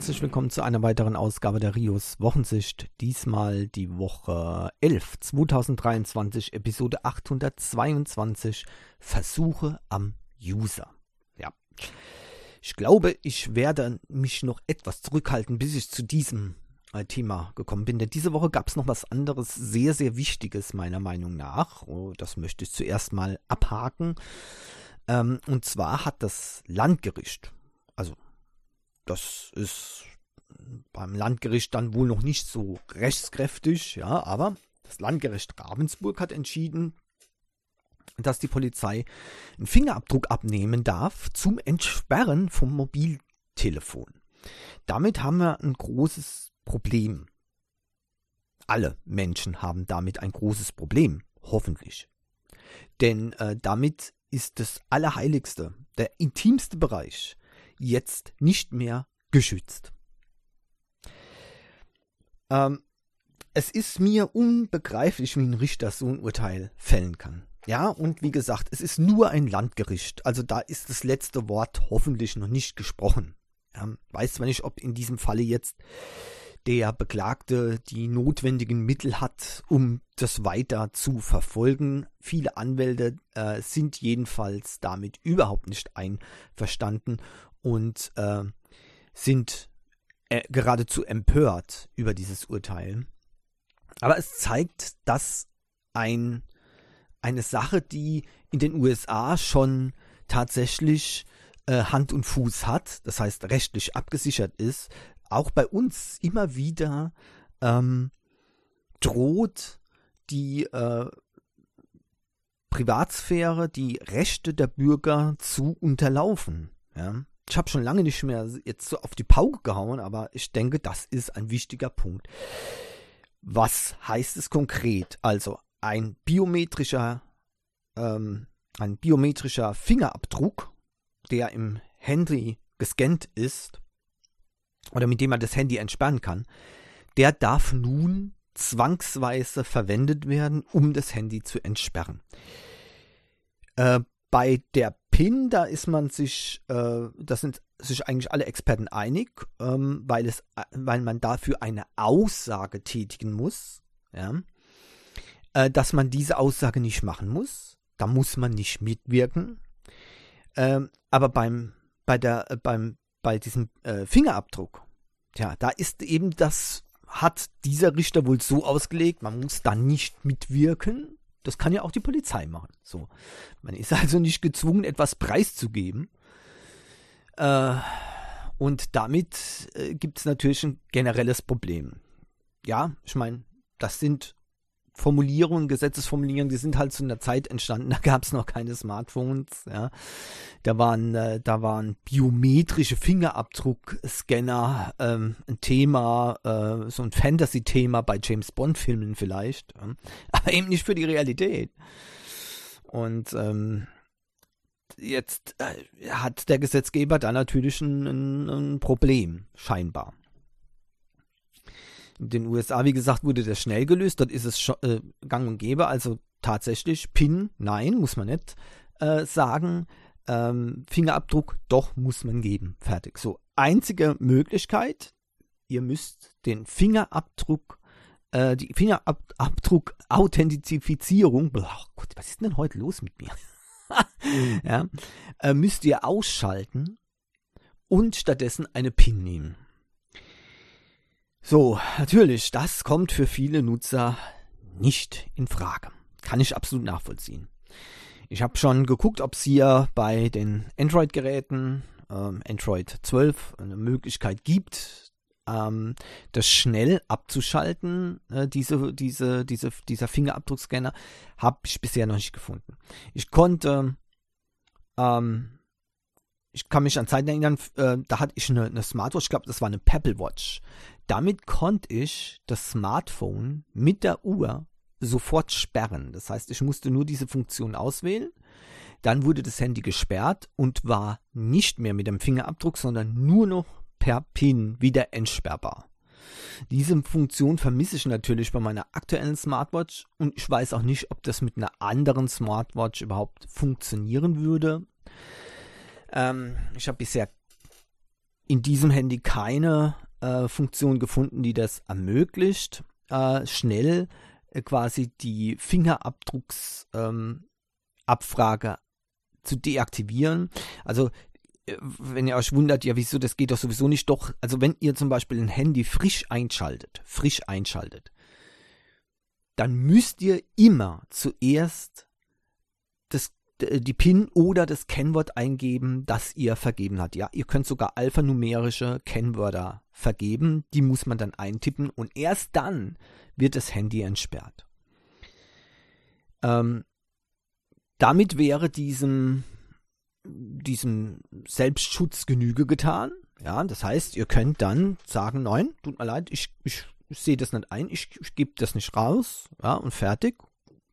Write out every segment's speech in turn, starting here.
herzlich willkommen zu einer weiteren Ausgabe der Rios Wochensicht. Diesmal die Woche 11, 2023, Episode 822, Versuche am User. Ja. Ich glaube, ich werde mich noch etwas zurückhalten, bis ich zu diesem äh, Thema gekommen bin. Denn diese Woche gab es noch was anderes, sehr, sehr Wichtiges meiner Meinung nach. Oh, das möchte ich zuerst mal abhaken. Ähm, und zwar hat das Landgericht, das ist beim Landgericht dann wohl noch nicht so rechtskräftig, ja, aber das Landgericht Ravensburg hat entschieden, dass die Polizei einen Fingerabdruck abnehmen darf zum Entsperren vom Mobiltelefon. Damit haben wir ein großes Problem. Alle Menschen haben damit ein großes Problem, hoffentlich. Denn äh, damit ist das Allerheiligste, der intimste Bereich, jetzt nicht mehr geschützt. Ähm, es ist mir unbegreiflich, wie ein Richter so ein Urteil fällen kann. Ja, und wie gesagt, es ist nur ein Landgericht, also da ist das letzte Wort hoffentlich noch nicht gesprochen. Ja, weiß zwar nicht, ob in diesem Falle jetzt der Beklagte die notwendigen Mittel hat, um das weiter zu verfolgen. Viele Anwälte äh, sind jedenfalls damit überhaupt nicht einverstanden und äh, sind äh, geradezu empört über dieses Urteil. Aber es zeigt, dass ein, eine Sache, die in den USA schon tatsächlich äh, Hand und Fuß hat, das heißt rechtlich abgesichert ist, auch bei uns immer wieder ähm, droht die äh, Privatsphäre, die Rechte der Bürger zu unterlaufen. Ja? Ich habe schon lange nicht mehr jetzt so auf die Pauke gehauen, aber ich denke, das ist ein wichtiger Punkt. Was heißt es konkret? Also ein biometrischer, ähm, ein biometrischer Fingerabdruck, der im Handy gescannt ist, oder mit dem man das Handy entsperren kann, der darf nun zwangsweise verwendet werden, um das Handy zu entsperren. Äh, bei der PIN, da ist man sich, äh, das sind sich eigentlich alle Experten einig, ähm, weil, es, weil man dafür eine Aussage tätigen muss, ja, äh, dass man diese Aussage nicht machen muss. Da muss man nicht mitwirken. Ähm, aber beim, bei der, äh, beim, bei diesem äh, Fingerabdruck, ja, da ist eben das, hat dieser Richter wohl so ausgelegt, man muss da nicht mitwirken. Das kann ja auch die Polizei machen. So. Man ist also nicht gezwungen, etwas preiszugeben. Äh, und damit äh, gibt es natürlich ein generelles Problem. Ja, ich meine, das sind Formulierungen, Gesetzesformulierungen, die sind halt zu einer Zeit entstanden, da gab es noch keine Smartphones, ja. Da waren, äh, da waren biometrische Fingerabdruckscanner ähm, ein Thema, äh, so ein Fantasy-Thema bei James Bond-Filmen vielleicht, ja. aber eben nicht für die Realität. Und ähm, jetzt äh, hat der Gesetzgeber da natürlich ein, ein, ein Problem, scheinbar. In den USA, wie gesagt, wurde das schnell gelöst. Dort ist es schon, äh, gang und gäbe. Also tatsächlich PIN, nein, muss man nicht äh, sagen. Ähm, Fingerabdruck, doch, muss man geben. Fertig. So, einzige Möglichkeit, ihr müsst den Fingerabdruck, äh, die Fingerabdruck-Authentifizierung, oh Gott, was ist denn heute los mit mir? ja, äh, müsst ihr ausschalten und stattdessen eine PIN nehmen. So, natürlich, das kommt für viele Nutzer nicht in Frage. Kann ich absolut nachvollziehen. Ich habe schon geguckt, ob es hier bei den Android-Geräten, ähm, Android 12, eine Möglichkeit gibt, ähm, das schnell abzuschalten, äh, diese, diese, diese, dieser Fingerabdruckscanner, habe ich bisher noch nicht gefunden. Ich konnte ähm, ich kann mich an Zeiten erinnern, äh, da hatte ich eine, eine Smartwatch, ich glaube, das war eine Pebble Watch. Damit konnte ich das Smartphone mit der Uhr sofort sperren. Das heißt, ich musste nur diese Funktion auswählen. Dann wurde das Handy gesperrt und war nicht mehr mit dem Fingerabdruck, sondern nur noch per PIN wieder entsperrbar. Diese Funktion vermisse ich natürlich bei meiner aktuellen Smartwatch und ich weiß auch nicht, ob das mit einer anderen Smartwatch überhaupt funktionieren würde. Ähm, ich habe bisher in diesem Handy keine äh, Funktion gefunden, die das ermöglicht, äh, schnell äh, quasi die Fingerabdrucksabfrage ähm, zu deaktivieren. Also äh, wenn ihr euch wundert, ja, wieso, das geht doch sowieso nicht, doch, also wenn ihr zum Beispiel ein Handy frisch einschaltet, frisch einschaltet, dann müsst ihr immer zuerst das, die PIN oder das Kennwort eingeben, das ihr vergeben habt. Ja, ihr könnt sogar alphanumerische Kennwörter vergeben, die muss man dann eintippen und erst dann wird das Handy entsperrt. Ähm, damit wäre diesem diesem Selbstschutz Genüge getan. Ja, das heißt, ihr könnt dann sagen, nein, tut mir leid, ich, ich, ich sehe das nicht ein, ich, ich gebe das nicht raus, ja, und fertig.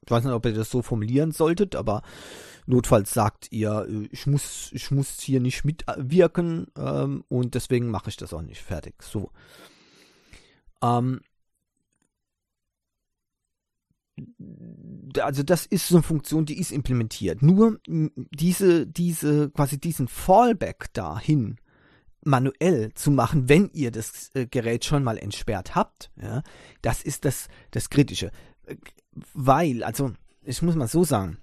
Ich weiß nicht, ob ihr das so formulieren solltet, aber notfalls sagt ihr, ich muss, ich muss hier nicht mitwirken ähm, und deswegen mache ich das auch nicht fertig. So. Ähm, also das ist so eine Funktion, die ist implementiert. Nur diese, diese, quasi diesen Fallback dahin manuell zu machen, wenn ihr das äh, Gerät schon mal entsperrt habt, ja, das ist das, das Kritische. Weil, also, ich muss mal so sagen,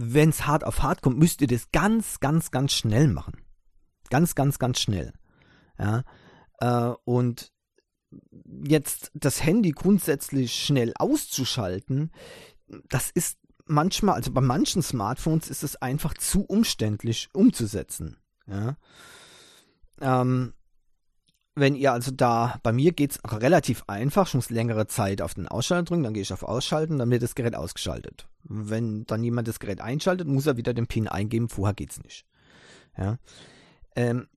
wenn es hart auf hart kommt, müsst ihr das ganz, ganz, ganz schnell machen. Ganz, ganz, ganz schnell. Ja, äh, und jetzt das Handy grundsätzlich schnell auszuschalten, das ist manchmal, also bei manchen Smartphones ist es einfach zu umständlich umzusetzen. Ja. Ähm, wenn ihr also da, bei mir geht es relativ einfach, ich muss längere Zeit auf den Ausschalter drücken, dann gehe ich auf Ausschalten, dann wird das Gerät ausgeschaltet. Wenn dann jemand das Gerät einschaltet, muss er wieder den PIN eingeben, vorher geht es nicht. Ja. Ähm,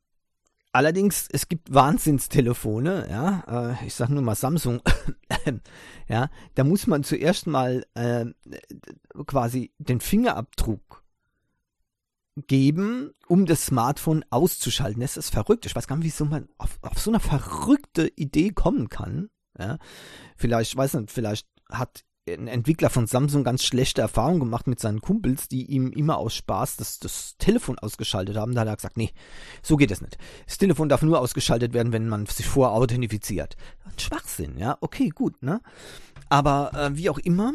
Allerdings, es gibt Wahnsinnstelefone, ja, äh, ich sag nur mal Samsung, ja, da muss man zuerst mal äh, quasi den Fingerabdruck geben, um das Smartphone auszuschalten. Das ist verrückt. Ich weiß gar nicht, wieso man auf, auf so eine verrückte Idee kommen kann. Ja. Vielleicht, weiß nicht, vielleicht hat ein Entwickler von Samsung ganz schlechte Erfahrungen gemacht mit seinen Kumpels, die ihm immer aus Spaß das, das Telefon ausgeschaltet haben. Da hat er gesagt, nee, so geht es nicht. Das Telefon darf nur ausgeschaltet werden, wenn man sich vorher authentifiziert. Schwachsinn, ja, okay, gut, ne? Aber äh, wie auch immer,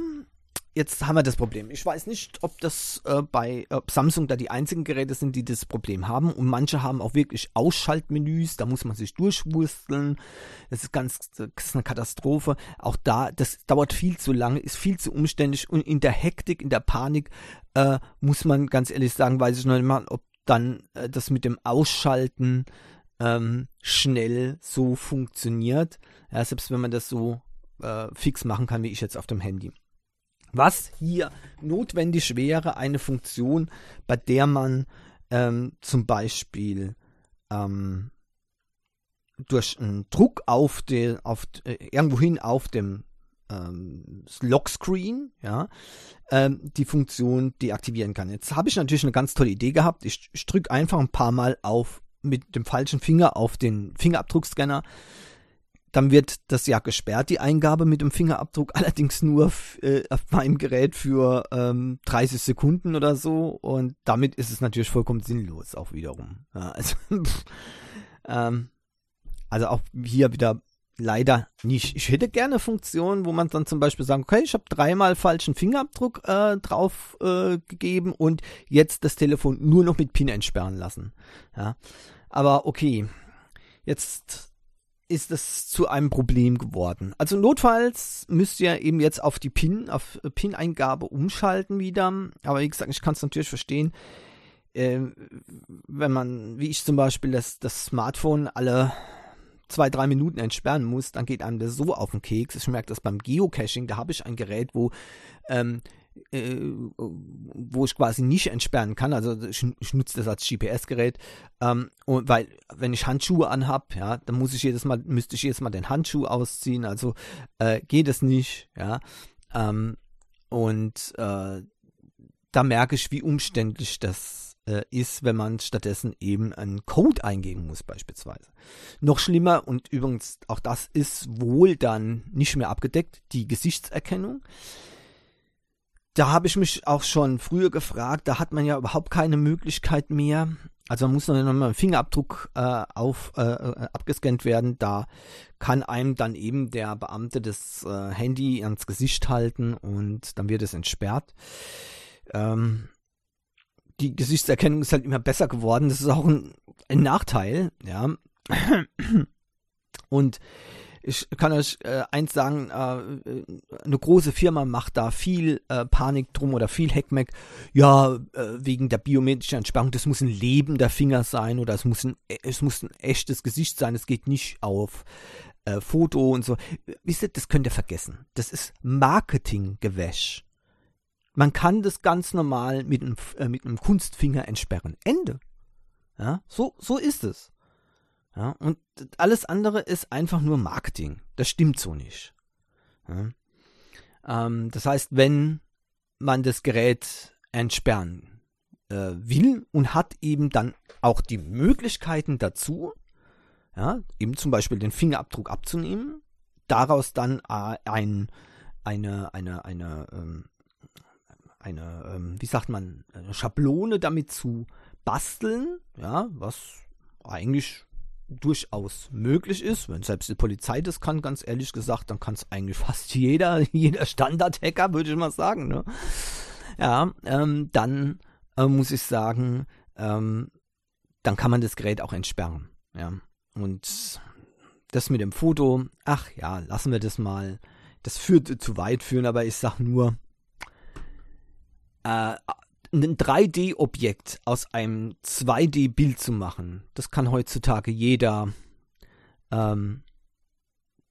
jetzt haben wir das Problem. Ich weiß nicht, ob das äh, bei ob Samsung da die einzigen Geräte sind, die das Problem haben. Und manche haben auch wirklich Ausschaltmenüs, da muss man sich durchwursteln. Das ist ganz, das ist eine Katastrophe. Auch da, das dauert viel zu lange, ist viel zu umständlich und in der Hektik, in der Panik äh, muss man ganz ehrlich sagen, weiß ich noch nicht mal, ob dann äh, das mit dem Ausschalten ähm, schnell so funktioniert. Ja, selbst wenn man das so äh, fix machen kann, wie ich jetzt auf dem Handy. Was hier notwendig wäre, eine Funktion, bei der man ähm, zum Beispiel ähm, durch einen Druck auf den, auf, äh, irgendwohin auf dem ähm, Lockscreen, ja, ähm, die Funktion deaktivieren kann. Jetzt habe ich natürlich eine ganz tolle Idee gehabt. Ich, ich drücke einfach ein paar Mal auf mit dem falschen Finger auf den Fingerabdruckscanner dann wird das ja gesperrt, die Eingabe mit dem Fingerabdruck, allerdings nur äh, auf meinem Gerät für ähm, 30 Sekunden oder so. Und damit ist es natürlich vollkommen sinnlos auch wiederum. Ja, also, ähm, also auch hier wieder leider nicht. Ich hätte gerne Funktionen, wo man dann zum Beispiel sagen, okay, ich habe dreimal falschen Fingerabdruck äh, drauf äh, gegeben und jetzt das Telefon nur noch mit PIN entsperren lassen. Ja, aber okay. Jetzt ist es zu einem Problem geworden. Also notfalls müsst ihr eben jetzt auf die PIN, auf PIN-Eingabe umschalten wieder. Aber wie gesagt, ich kann es natürlich verstehen, äh, wenn man, wie ich zum Beispiel, das, das Smartphone alle zwei, drei Minuten entsperren muss, dann geht einem das so auf den Keks. Ich merke das beim Geocaching, da habe ich ein Gerät, wo ähm, äh, wo ich quasi nicht entsperren kann. Also ich, ich nutze das als GPS-Gerät, ähm, und weil wenn ich Handschuhe anhab, ja, dann muss ich jedes Mal, müsste ich jedes Mal den Handschuh ausziehen. Also äh, geht es nicht, ja. Ähm, und äh, da merke ich, wie umständlich das äh, ist, wenn man stattdessen eben einen Code eingeben muss, beispielsweise. Noch schlimmer, und übrigens auch das ist wohl dann nicht mehr abgedeckt, die Gesichtserkennung da habe ich mich auch schon früher gefragt, da hat man ja überhaupt keine Möglichkeit mehr. Also man muss noch mal ein Fingerabdruck äh, auf äh, äh, abgescannt werden. Da kann einem dann eben der Beamte das äh, Handy ans Gesicht halten und dann wird es entsperrt. Ähm, die Gesichtserkennung ist halt immer besser geworden. Das ist auch ein, ein Nachteil, ja. Und ich kann euch äh, eins sagen, äh, eine große Firma macht da viel äh, Panik drum oder viel Heckmeck. Ja, äh, wegen der biometrischen Entsperrung, das muss ein lebender Finger sein oder es muss ein, es muss ein echtes Gesicht sein, es geht nicht auf äh, Foto und so. Wisst ihr, das könnt ihr vergessen. Das ist Marketinggewäsch. Man kann das ganz normal mit einem, äh, mit einem Kunstfinger entsperren. Ende. Ja, so, so ist es. Ja, und alles andere ist einfach nur Marketing. Das stimmt so nicht. Ja. Ähm, das heißt, wenn man das Gerät entsperren äh, will und hat eben dann auch die Möglichkeiten dazu, ja, eben zum Beispiel den Fingerabdruck abzunehmen, daraus dann äh, ein, eine, eine, eine, ähm, eine, ähm, wie sagt man, Schablone damit zu basteln, ja, was eigentlich durchaus möglich ist, wenn selbst die Polizei das kann, ganz ehrlich gesagt, dann kann es eigentlich fast jeder, jeder Standard-Hacker, würde ich mal sagen, ne? Ja, ähm, dann äh, muss ich sagen, ähm, dann kann man das Gerät auch entsperren, ja. Und das mit dem Foto, ach ja, lassen wir das mal. Das führt zu weit führen, aber ich sag nur, äh, ein 3D-Objekt aus einem 2D-Bild zu machen, das kann heutzutage jeder ähm,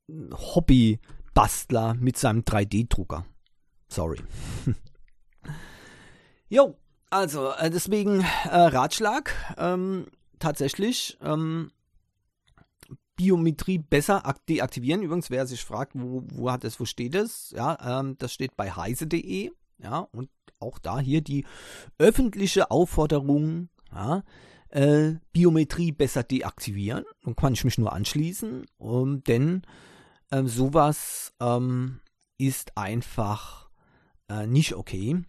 Hobbybastler mit seinem 3D-Drucker. Sorry. jo, also äh, deswegen äh, Ratschlag. Ähm, tatsächlich ähm, Biometrie besser deaktivieren. Übrigens, wer sich fragt, wo, wo hat es, wo steht es? Ja, ähm, das steht bei heise.de. Ja, und auch da hier die öffentliche Aufforderung, ja, äh, Biometrie besser deaktivieren. Dann kann ich mich nur anschließen, um, denn äh, sowas ähm, ist einfach äh, nicht okay.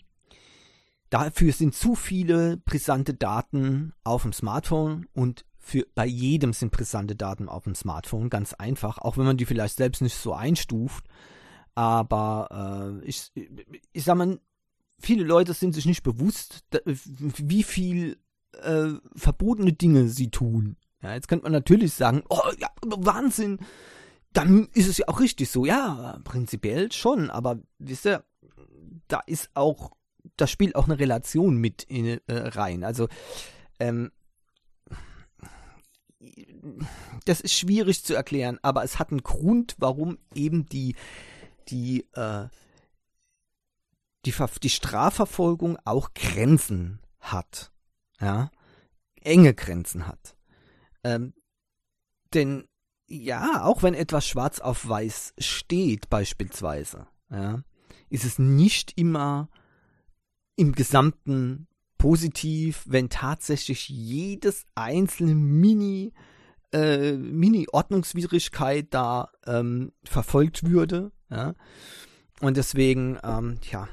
Dafür sind zu viele brisante Daten auf dem Smartphone und für, bei jedem sind brisante Daten auf dem Smartphone, ganz einfach, auch wenn man die vielleicht selbst nicht so einstuft. Aber äh, ich, ich sag mal, viele Leute sind sich nicht bewusst, wie viel äh, verbotene Dinge sie tun. Ja, jetzt könnte man natürlich sagen, oh ja, Wahnsinn, dann ist es ja auch richtig so. Ja, prinzipiell schon, aber wisst ihr, da ist auch, da spielt auch eine Relation mit in, äh, rein. Also, ähm, das ist schwierig zu erklären, aber es hat einen Grund, warum eben die, die, äh, die, die Strafverfolgung auch Grenzen hat. Ja, enge Grenzen hat. Ähm, denn ja, auch wenn etwas schwarz auf weiß steht, beispielsweise, ja, ist es nicht immer im Gesamten positiv, wenn tatsächlich jedes einzelne Mini äh, Mini-Ordnungswidrigkeit da ähm, verfolgt würde. Ja? Und deswegen, ähm, ja,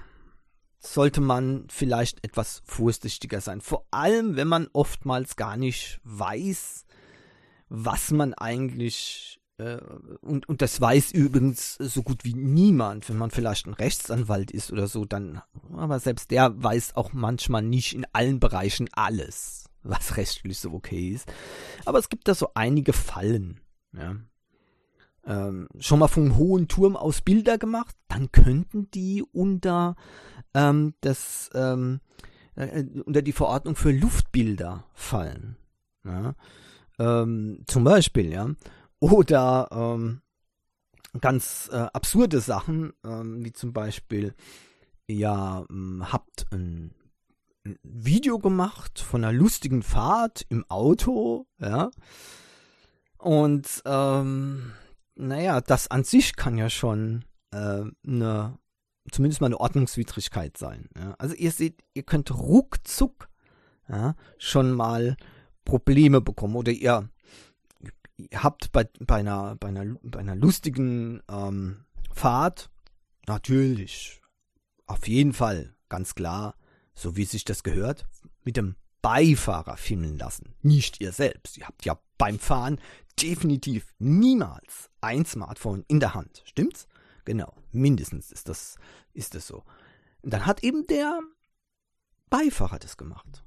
sollte man vielleicht etwas vorsichtiger sein. Vor allem, wenn man oftmals gar nicht weiß, was man eigentlich äh, und, und das weiß übrigens so gut wie niemand, wenn man vielleicht ein Rechtsanwalt ist oder so, dann, aber selbst der weiß auch manchmal nicht in allen Bereichen alles, was rechtlich so okay ist. Aber es gibt da so einige Fallen, ja ähm, schon mal vom hohen Turm aus Bilder gemacht, dann könnten die unter ähm, das ähm, äh, unter die Verordnung für Luftbilder fallen. Ja? Ähm, zum Beispiel, ja. Oder ähm, ganz äh, absurde Sachen, wie zum Beispiel, ja, ähm, habt ein Video gemacht von einer lustigen Fahrt im Auto, ja. Und ähm, naja, das an sich kann ja schon äh, eine, zumindest mal eine Ordnungswidrigkeit sein. Ja? Also ihr seht, ihr könnt ruckzuck ja, schon mal Probleme bekommen oder ihr, ihr habt bei, bei, einer, bei, einer, bei einer lustigen ähm, Fahrt natürlich auf jeden Fall, ganz klar, so wie sich das gehört, mit dem Beifahrer filmen lassen. Nicht ihr selbst. Ihr habt ja beim Fahren definitiv niemals ein Smartphone in der Hand. Stimmt's? Genau. Mindestens ist das, ist das so. Und dann hat eben der Beifahrer das gemacht.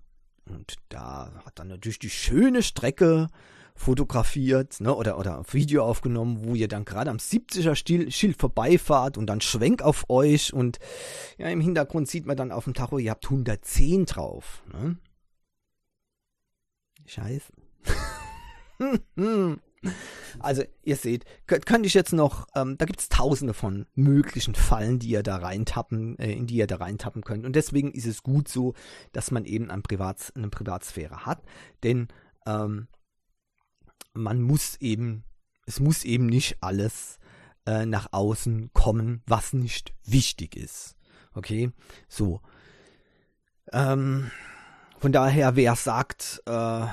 Und da hat dann natürlich die schöne Strecke fotografiert ne, oder, oder Video aufgenommen, wo ihr dann gerade am 70er Schild vorbeifahrt und dann Schwenk auf euch und ja, im Hintergrund sieht man dann auf dem Tacho, ihr habt 110 drauf. Ne? Scheiße. Also, ihr seht, könnte ich jetzt noch, ähm, da gibt es tausende von möglichen Fallen, die ihr da reintappen, äh, in die ihr da reintappen könnt. Und deswegen ist es gut so, dass man eben ein Privats-, eine Privatsphäre hat. Denn ähm, man muss eben, es muss eben nicht alles äh, nach außen kommen, was nicht wichtig ist. Okay, so. Ähm, von daher, wer sagt, äh,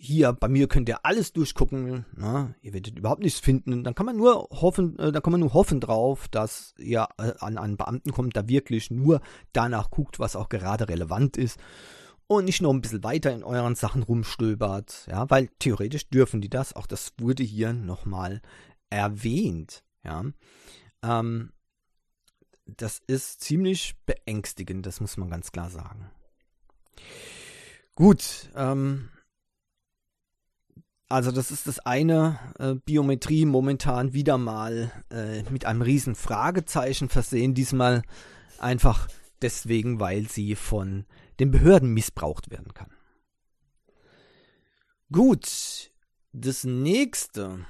hier bei mir könnt ihr alles durchgucken, na, ihr werdet überhaupt nichts finden, dann kann man nur hoffen, äh, da kann man nur hoffen drauf, dass ihr äh, an einen Beamten kommt, der wirklich nur danach guckt, was auch gerade relevant ist und nicht noch ein bisschen weiter in euren Sachen rumstöbert, ja, weil theoretisch dürfen die das, auch das wurde hier nochmal erwähnt, ja. Ähm, das ist ziemlich beängstigend, das muss man ganz klar sagen. Gut, ähm, also das ist das eine, äh, Biometrie momentan wieder mal äh, mit einem riesen Fragezeichen versehen, diesmal einfach deswegen, weil sie von den Behörden missbraucht werden kann. Gut, das nächste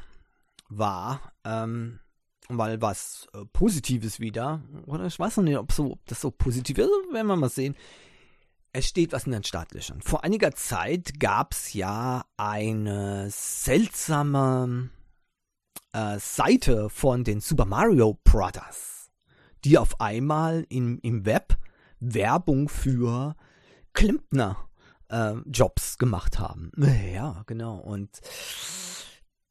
war, ähm, weil was äh, Positives wieder, oder ich weiß noch nicht, ob, so, ob das so positiv ist, werden wir mal sehen. Es steht was in den Startlöchern. Vor einiger Zeit gab es ja eine seltsame äh, Seite von den Super Mario Brothers, die auf einmal im, im Web Werbung für Klempner äh, Jobs gemacht haben. Ja, genau. Und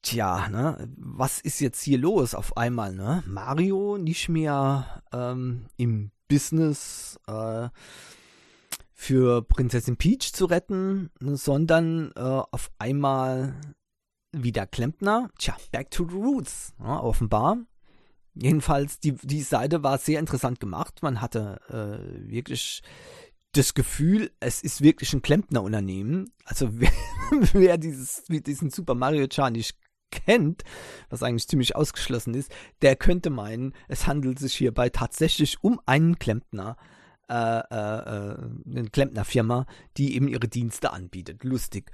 tja, ne, was ist jetzt hier los auf einmal, ne? Mario nicht mehr ähm, im Business, äh, für Prinzessin Peach zu retten, sondern äh, auf einmal wieder Klempner. Tja, back to the roots, ja, offenbar. Jedenfalls, die, die Seite war sehr interessant gemacht. Man hatte äh, wirklich das Gefühl, es ist wirklich ein Klempnerunternehmen. Also wer, wer dieses, diesen Super Mario Char nicht kennt, was eigentlich ziemlich ausgeschlossen ist, der könnte meinen, es handelt sich hierbei tatsächlich um einen Klempner äh, äh, äh, eine Klempnerfirma, die eben ihre Dienste anbietet. Lustig.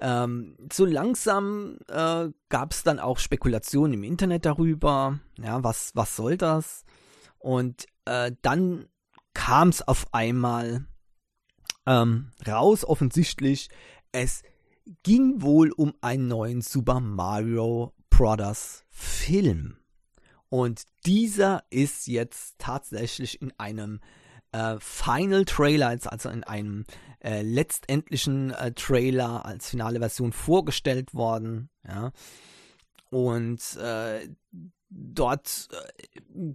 Ähm, so langsam äh, gab es dann auch Spekulationen im Internet darüber, ja, was, was soll das? Und äh, dann kam es auf einmal ähm, raus, offensichtlich, es ging wohl um einen neuen Super Mario Brothers Film. Und dieser ist jetzt tatsächlich in einem äh, Final Trailer, also in einem äh, letztendlichen äh, Trailer als finale Version vorgestellt worden. Ja. Und äh, dort, äh,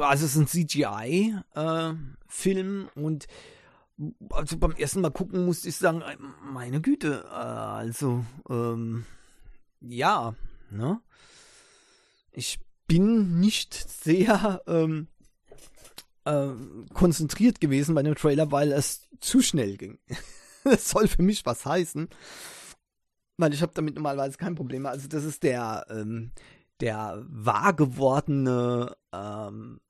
also es ist ein CGI-Film äh, und also beim ersten Mal gucken musste ich sagen, meine Güte, also ähm, ja, ne? Ich bin nicht sehr ähm, äh, konzentriert gewesen bei dem Trailer, weil es zu schnell ging. das soll für mich was heißen. Weil ich habe damit normalerweise kein Problem. Also das ist der, ähm, der wahr gewordene, ähm,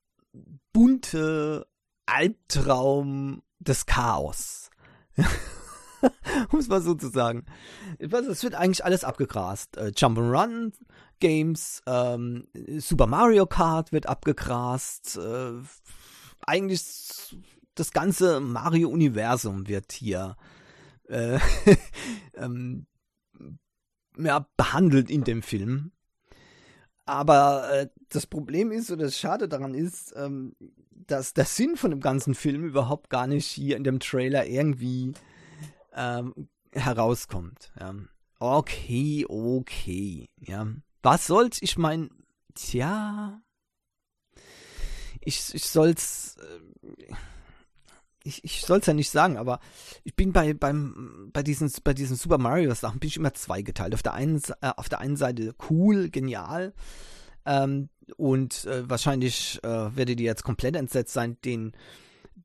bunte Albtraum des Chaos. um es mal so zu sagen. Es wird eigentlich alles abgegrast. Äh, Jump'n'Run Games, ähm, Super Mario Kart wird abgegrast, äh, eigentlich das ganze Mario-Universum wird hier äh, ähm, ja, behandelt in dem Film. Aber äh, das Problem ist, oder das Schade daran ist, ähm, dass der Sinn von dem ganzen Film überhaupt gar nicht hier in dem Trailer irgendwie ähm, herauskommt. Ja. Okay, okay. Ja. Was soll's? Ich meine, tja, ich, ich soll's, äh, ich, ich soll's ja nicht sagen, aber ich bin bei, beim, bei diesen, bei diesen Super Mario Sachen bin ich immer zweigeteilt. Auf der einen, äh, auf der einen Seite cool, genial, ähm, und äh, wahrscheinlich äh, werdet ihr jetzt komplett entsetzt sein, den,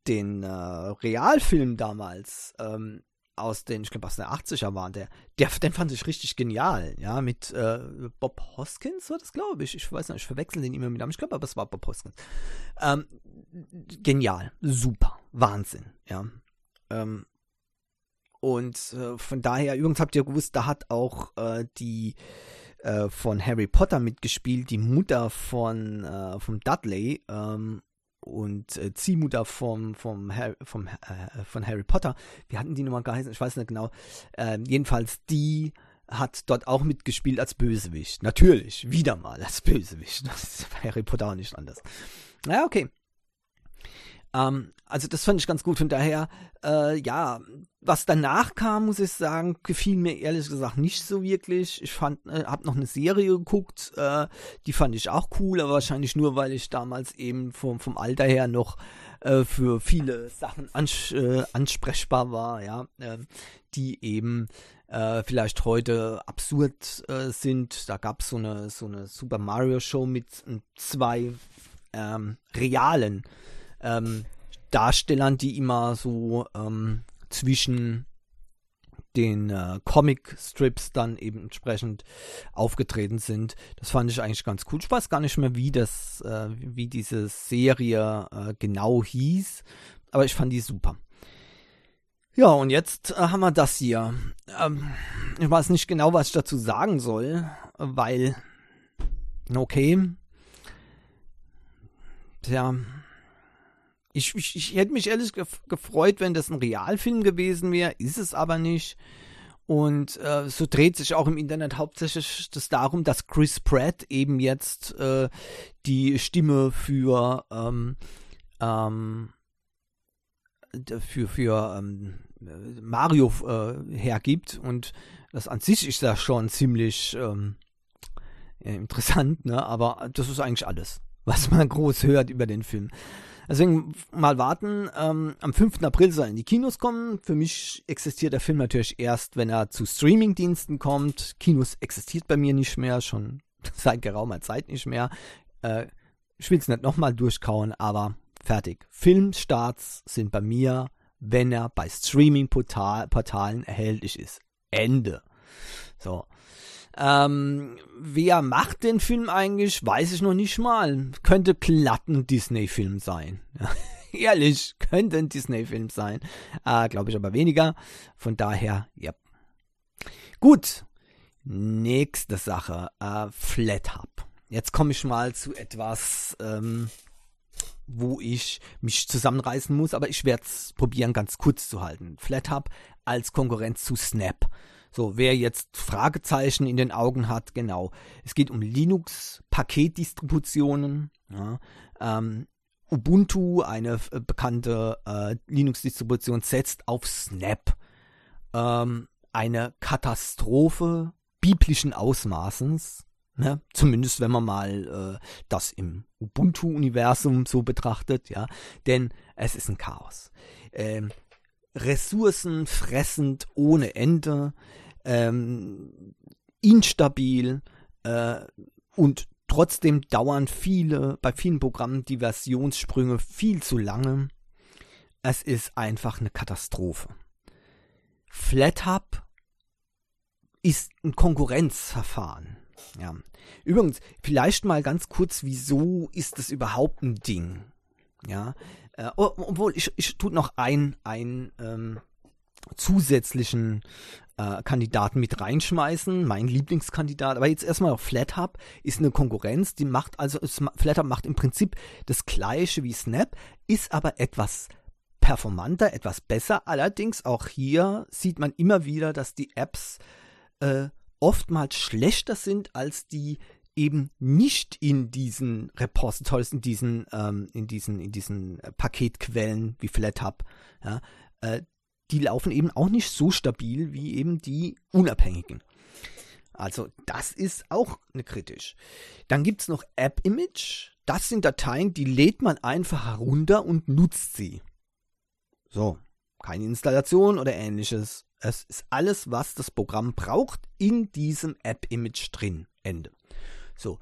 den äh, Realfilm damals ähm, aus den, ich glaube aus den 80er waren, der, der, den fand ich richtig genial, ja, mit äh, Bob Hoskins war das, glaube ich. Ich weiß nicht, ich verwechsel den immer mit Namen, ich glaube, aber es war Bob Hoskins. Ähm, genial, super, Wahnsinn, ja. Ähm, und äh, von daher, übrigens habt ihr gewusst, da hat auch äh, die äh, von Harry Potter mitgespielt, die Mutter von, äh, vom Dudley ähm, und äh, Ziehmutter vom, vom, Harry, vom äh, von Harry Potter. Wie hatten die nochmal geheißen? Ich weiß nicht genau. Äh, jedenfalls die hat dort auch mitgespielt als Bösewicht. Natürlich, wieder mal als Bösewicht. Das ist bei Harry Potter auch nicht anders. Ja, okay. Ähm, also das fand ich ganz gut. Von daher, äh, ja, was danach kam, muss ich sagen, gefiel mir ehrlich gesagt nicht so wirklich. Ich fand, äh, habe noch eine Serie geguckt, äh, die fand ich auch cool, aber wahrscheinlich nur, weil ich damals eben vom, vom Alter her noch äh, für viele Sachen ans äh, ansprechbar war, ja, äh, die eben äh, vielleicht heute absurd äh, sind. Da gab so eine so eine Super Mario Show mit zwei ähm, realen ähm, Darstellern, die immer so ähm, zwischen den äh, Comic-Strips dann eben entsprechend aufgetreten sind. Das fand ich eigentlich ganz cool. Ich weiß gar nicht mehr, wie das, äh, wie diese Serie äh, genau hieß, aber ich fand die super. Ja, und jetzt äh, haben wir das hier. Ähm, ich weiß nicht genau, was ich dazu sagen soll, weil, okay, tja, ich, ich, ich hätte mich ehrlich gefreut, wenn das ein Realfilm gewesen wäre, ist es aber nicht. Und äh, so dreht sich auch im Internet hauptsächlich das darum, dass Chris Pratt eben jetzt äh, die Stimme für ähm, ähm, für, für ähm, Mario äh, hergibt. Und das an sich ist ja schon ziemlich ähm, interessant, ne? aber das ist eigentlich alles, was man groß hört über den Film. Deswegen mal warten. Ähm, am 5. April soll in die Kinos kommen. Für mich existiert der Film natürlich erst, wenn er zu Streamingdiensten kommt. Kinos existiert bei mir nicht mehr, schon seit geraumer Zeit nicht mehr. Äh, ich will es nicht nochmal durchkauen, aber fertig. Filmstarts sind bei mir, wenn er bei Streaming-Portalen erhältlich ist. Ende. So. Ähm, wer macht den Film eigentlich? Weiß ich noch nicht mal. Könnte platten Disney-Film sein. Ehrlich, könnte ein Disney-Film sein. Äh, Glaube ich aber weniger. Von daher, ja. Gut. Nächste Sache. Äh, Flat Hub. Jetzt komme ich mal zu etwas, ähm, wo ich mich zusammenreißen muss, aber ich werde es probieren, ganz kurz zu halten. Flat Hub als Konkurrenz zu Snap. So, wer jetzt Fragezeichen in den Augen hat, genau. Es geht um Linux-Paketdistributionen. Ja, ähm, Ubuntu, eine äh, bekannte äh, Linux-Distribution, setzt auf Snap. Ähm, eine Katastrophe biblischen Ausmaßens. Ne? Zumindest wenn man mal äh, das im Ubuntu-Universum so betrachtet, ja. Denn es ist ein Chaos. Ähm, Ressourcen fressend ohne Ende ähm, instabil äh, und trotzdem dauern viele, bei vielen Programmen die Versionssprünge viel zu lange. Es ist einfach eine Katastrophe. FlatHub ist ein Konkurrenzverfahren. Ja. Übrigens, vielleicht mal ganz kurz, wieso ist das überhaupt ein Ding? Ja, äh, obwohl ich, ich tut noch ein, ein ähm, zusätzlichen äh, Kandidaten mit reinschmeißen. Mein Lieblingskandidat, aber jetzt erstmal auf FlatHub ist eine Konkurrenz, die macht also, FlatHub macht im Prinzip das gleiche wie Snap, ist aber etwas performanter, etwas besser. Allerdings auch hier sieht man immer wieder, dass die Apps äh, oftmals schlechter sind als die eben nicht in diesen Repositories, in diesen, ähm, in diesen, in diesen Paketquellen wie FlatHub. Ja, äh, die laufen eben auch nicht so stabil wie eben die unabhängigen. Also das ist auch eine kritisch. Dann gibt es noch App Image. das sind Dateien, die lädt man einfach herunter und nutzt sie. So, keine Installation oder ähnliches. Es ist alles, was das Programm braucht, in diesem App-Image drin. Ende. So,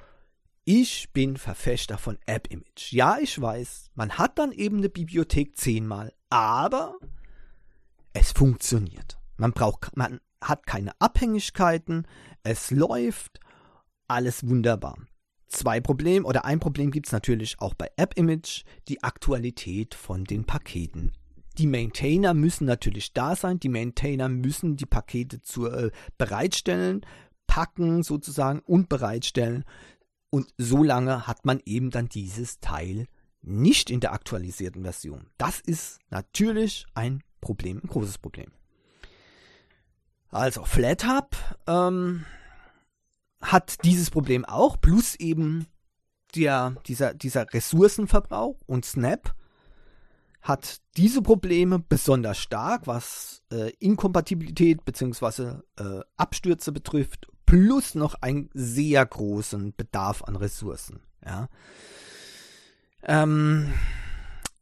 ich bin Verfechter von App-Image. Ja, ich weiß, man hat dann eben eine Bibliothek zehnmal, aber es funktioniert. Man braucht, man hat keine Abhängigkeiten, es läuft, alles wunderbar. Zwei Probleme oder ein Problem gibt es natürlich auch bei App-Image, die Aktualität von den Paketen. Die Maintainer müssen natürlich da sein, die Maintainer müssen die Pakete zu, äh, bereitstellen, packen sozusagen und bereitstellen. Und so lange hat man eben dann dieses Teil nicht in der aktualisierten Version. Das ist natürlich ein Problem, ein großes Problem. Also FlatHub ähm, hat dieses Problem auch, plus eben der, dieser, dieser Ressourcenverbrauch und Snap hat diese Probleme besonders stark, was äh, Inkompatibilität bzw. Äh, Abstürze betrifft, plus noch einen sehr großen Bedarf an Ressourcen. Ja. Ähm,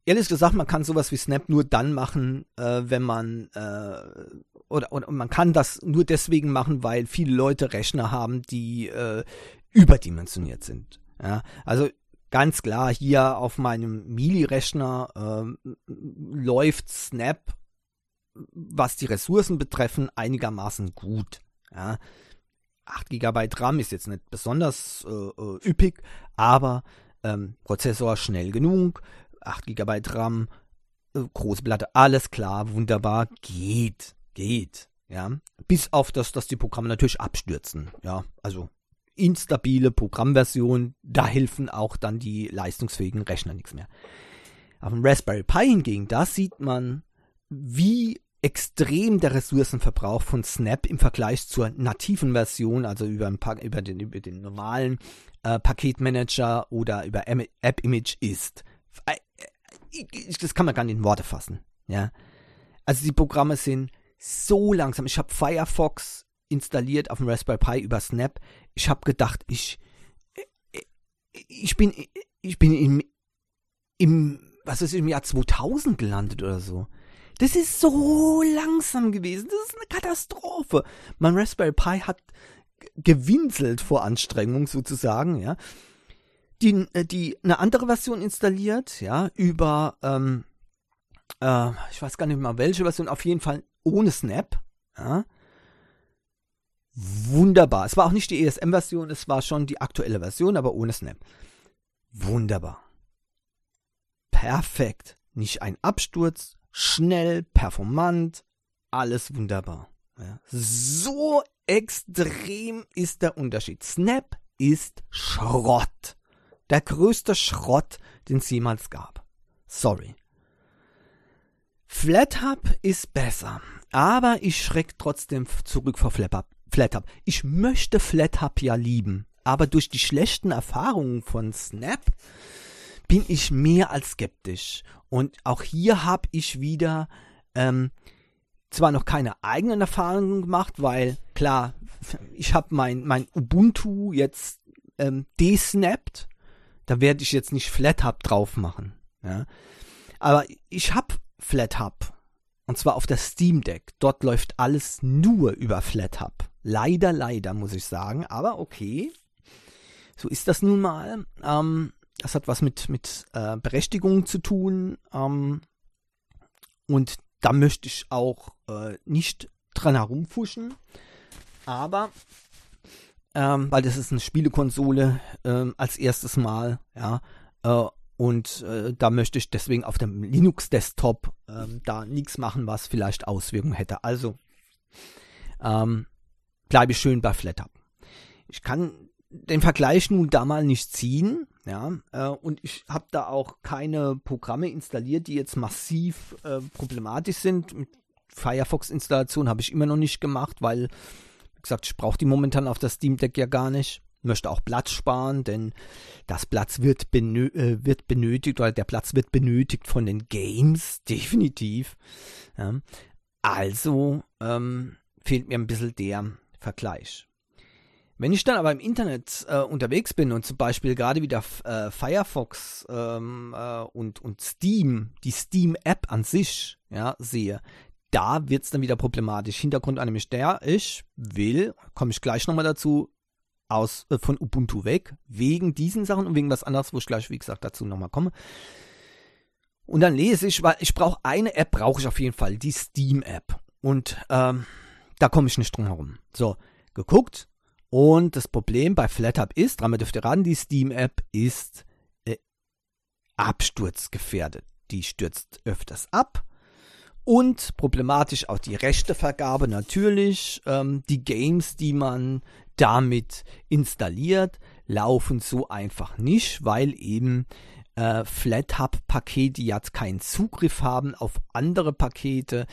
ehrlich gesagt, man kann sowas wie Snap nur dann machen, äh, wenn man äh, oder, oder man kann das nur deswegen machen, weil viele Leute Rechner haben, die äh, überdimensioniert sind. Ja, also ganz klar, hier auf meinem Mili-Rechner äh, läuft Snap, was die Ressourcen betreffen, einigermaßen gut. Ja. 8 GB RAM ist jetzt nicht besonders äh, äh, üppig, aber ähm, Prozessor schnell genug, 8 GB RAM, äh, große Platte, alles klar, wunderbar, geht geht. Ja, bis auf das, dass die Programme natürlich abstürzen. Ja, also instabile Programmversion, da helfen auch dann die leistungsfähigen Rechner nichts mehr. Auf dem Raspberry Pi hingegen, da sieht man, wie extrem der Ressourcenverbrauch von Snap im Vergleich zur nativen Version, also über, über, den, über den, normalen äh, Paketmanager oder über App Image ist. Äh, das kann man gar nicht in Worte fassen. Ja, also die Programme sind so langsam. Ich habe Firefox installiert auf dem Raspberry Pi über Snap. Ich habe gedacht, ich ich bin ich bin im im was ist im Jahr 2000 gelandet oder so. Das ist so langsam gewesen. Das ist eine Katastrophe. Mein Raspberry Pi hat gewinselt vor Anstrengung sozusagen, ja. Die, äh, die eine andere Version installiert, ja, über ähm, äh, ich weiß gar nicht mal welche Version, auf jeden Fall ohne Snap. Ja. Wunderbar. Es war auch nicht die ESM-Version, es war schon die aktuelle Version, aber ohne Snap. Wunderbar. Perfekt. Nicht ein Absturz, schnell, performant, alles wunderbar. Ja. So extrem ist der Unterschied. Snap ist Schrott. Der größte Schrott, den es jemals gab. Sorry. FlatHub ist besser, aber ich schreck trotzdem zurück vor FlatHub. Ich möchte FlatHub ja lieben, aber durch die schlechten Erfahrungen von Snap bin ich mehr als skeptisch. Und auch hier habe ich wieder ähm, zwar noch keine eigenen Erfahrungen gemacht, weil klar, ich habe mein, mein Ubuntu jetzt ähm, desnappt. Da werde ich jetzt nicht FlatHub drauf machen. Ja. Aber ich habe FlatHub. Und zwar auf der Steam Deck. Dort läuft alles nur über FlatHub. Leider, leider, muss ich sagen. Aber okay. So ist das nun mal. Ähm, das hat was mit, mit äh, Berechtigung zu tun. Ähm, und da möchte ich auch äh, nicht dran herumfuschen. Aber, ähm, weil das ist eine Spielekonsole ähm, als erstes Mal, ja. Äh, und äh, da möchte ich deswegen auf dem Linux-Desktop ähm, da nichts machen, was vielleicht Auswirkungen hätte. Also ähm, bleibe ich schön bei FlatHub. Ich kann den Vergleich nun da mal nicht ziehen, ja, äh, und ich habe da auch keine Programme installiert, die jetzt massiv äh, problematisch sind. Firefox-Installation habe ich immer noch nicht gemacht, weil, wie gesagt, ich brauche die momentan auf das Steam Deck ja gar nicht möchte auch Platz sparen, denn das Platz wird, benö äh, wird benötigt oder der Platz wird benötigt von den Games, definitiv. Ja. Also ähm, fehlt mir ein bisschen der Vergleich. Wenn ich dann aber im Internet äh, unterwegs bin und zum Beispiel gerade wieder äh, Firefox ähm, äh, und, und Steam, die Steam-App an sich, ja, sehe, da wird es dann wieder problematisch. Hintergrund nämlich der, ich will, komme ich gleich nochmal dazu, aus, äh, von Ubuntu weg, wegen diesen Sachen und wegen was anderes, wo ich gleich, wie gesagt, dazu nochmal komme. Und dann lese ich, weil ich brauche eine App, brauche ich auf jeden Fall, die Steam-App. Und ähm, da komme ich nicht drum herum. So, geguckt, und das Problem bei FlatHub ist, dran dürft ihr ran, die Steam-App ist äh, absturzgefährdet. Die stürzt öfters ab. Und problematisch auch die Rechtevergabe natürlich. Ähm, die Games, die man damit installiert, laufen so einfach nicht, weil eben äh, FlatHub-Pakete jetzt keinen Zugriff haben auf andere Pakete.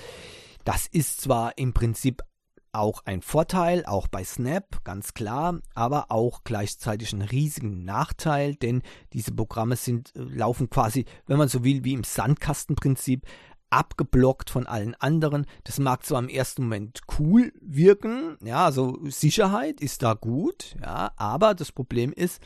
Das ist zwar im Prinzip auch ein Vorteil, auch bei Snap, ganz klar, aber auch gleichzeitig ein riesigen Nachteil, denn diese Programme sind, äh, laufen quasi, wenn man so will, wie im Sandkastenprinzip, abgeblockt von allen anderen. Das mag zwar im ersten Moment cool wirken, ja, also Sicherheit ist da gut, ja, aber das Problem ist,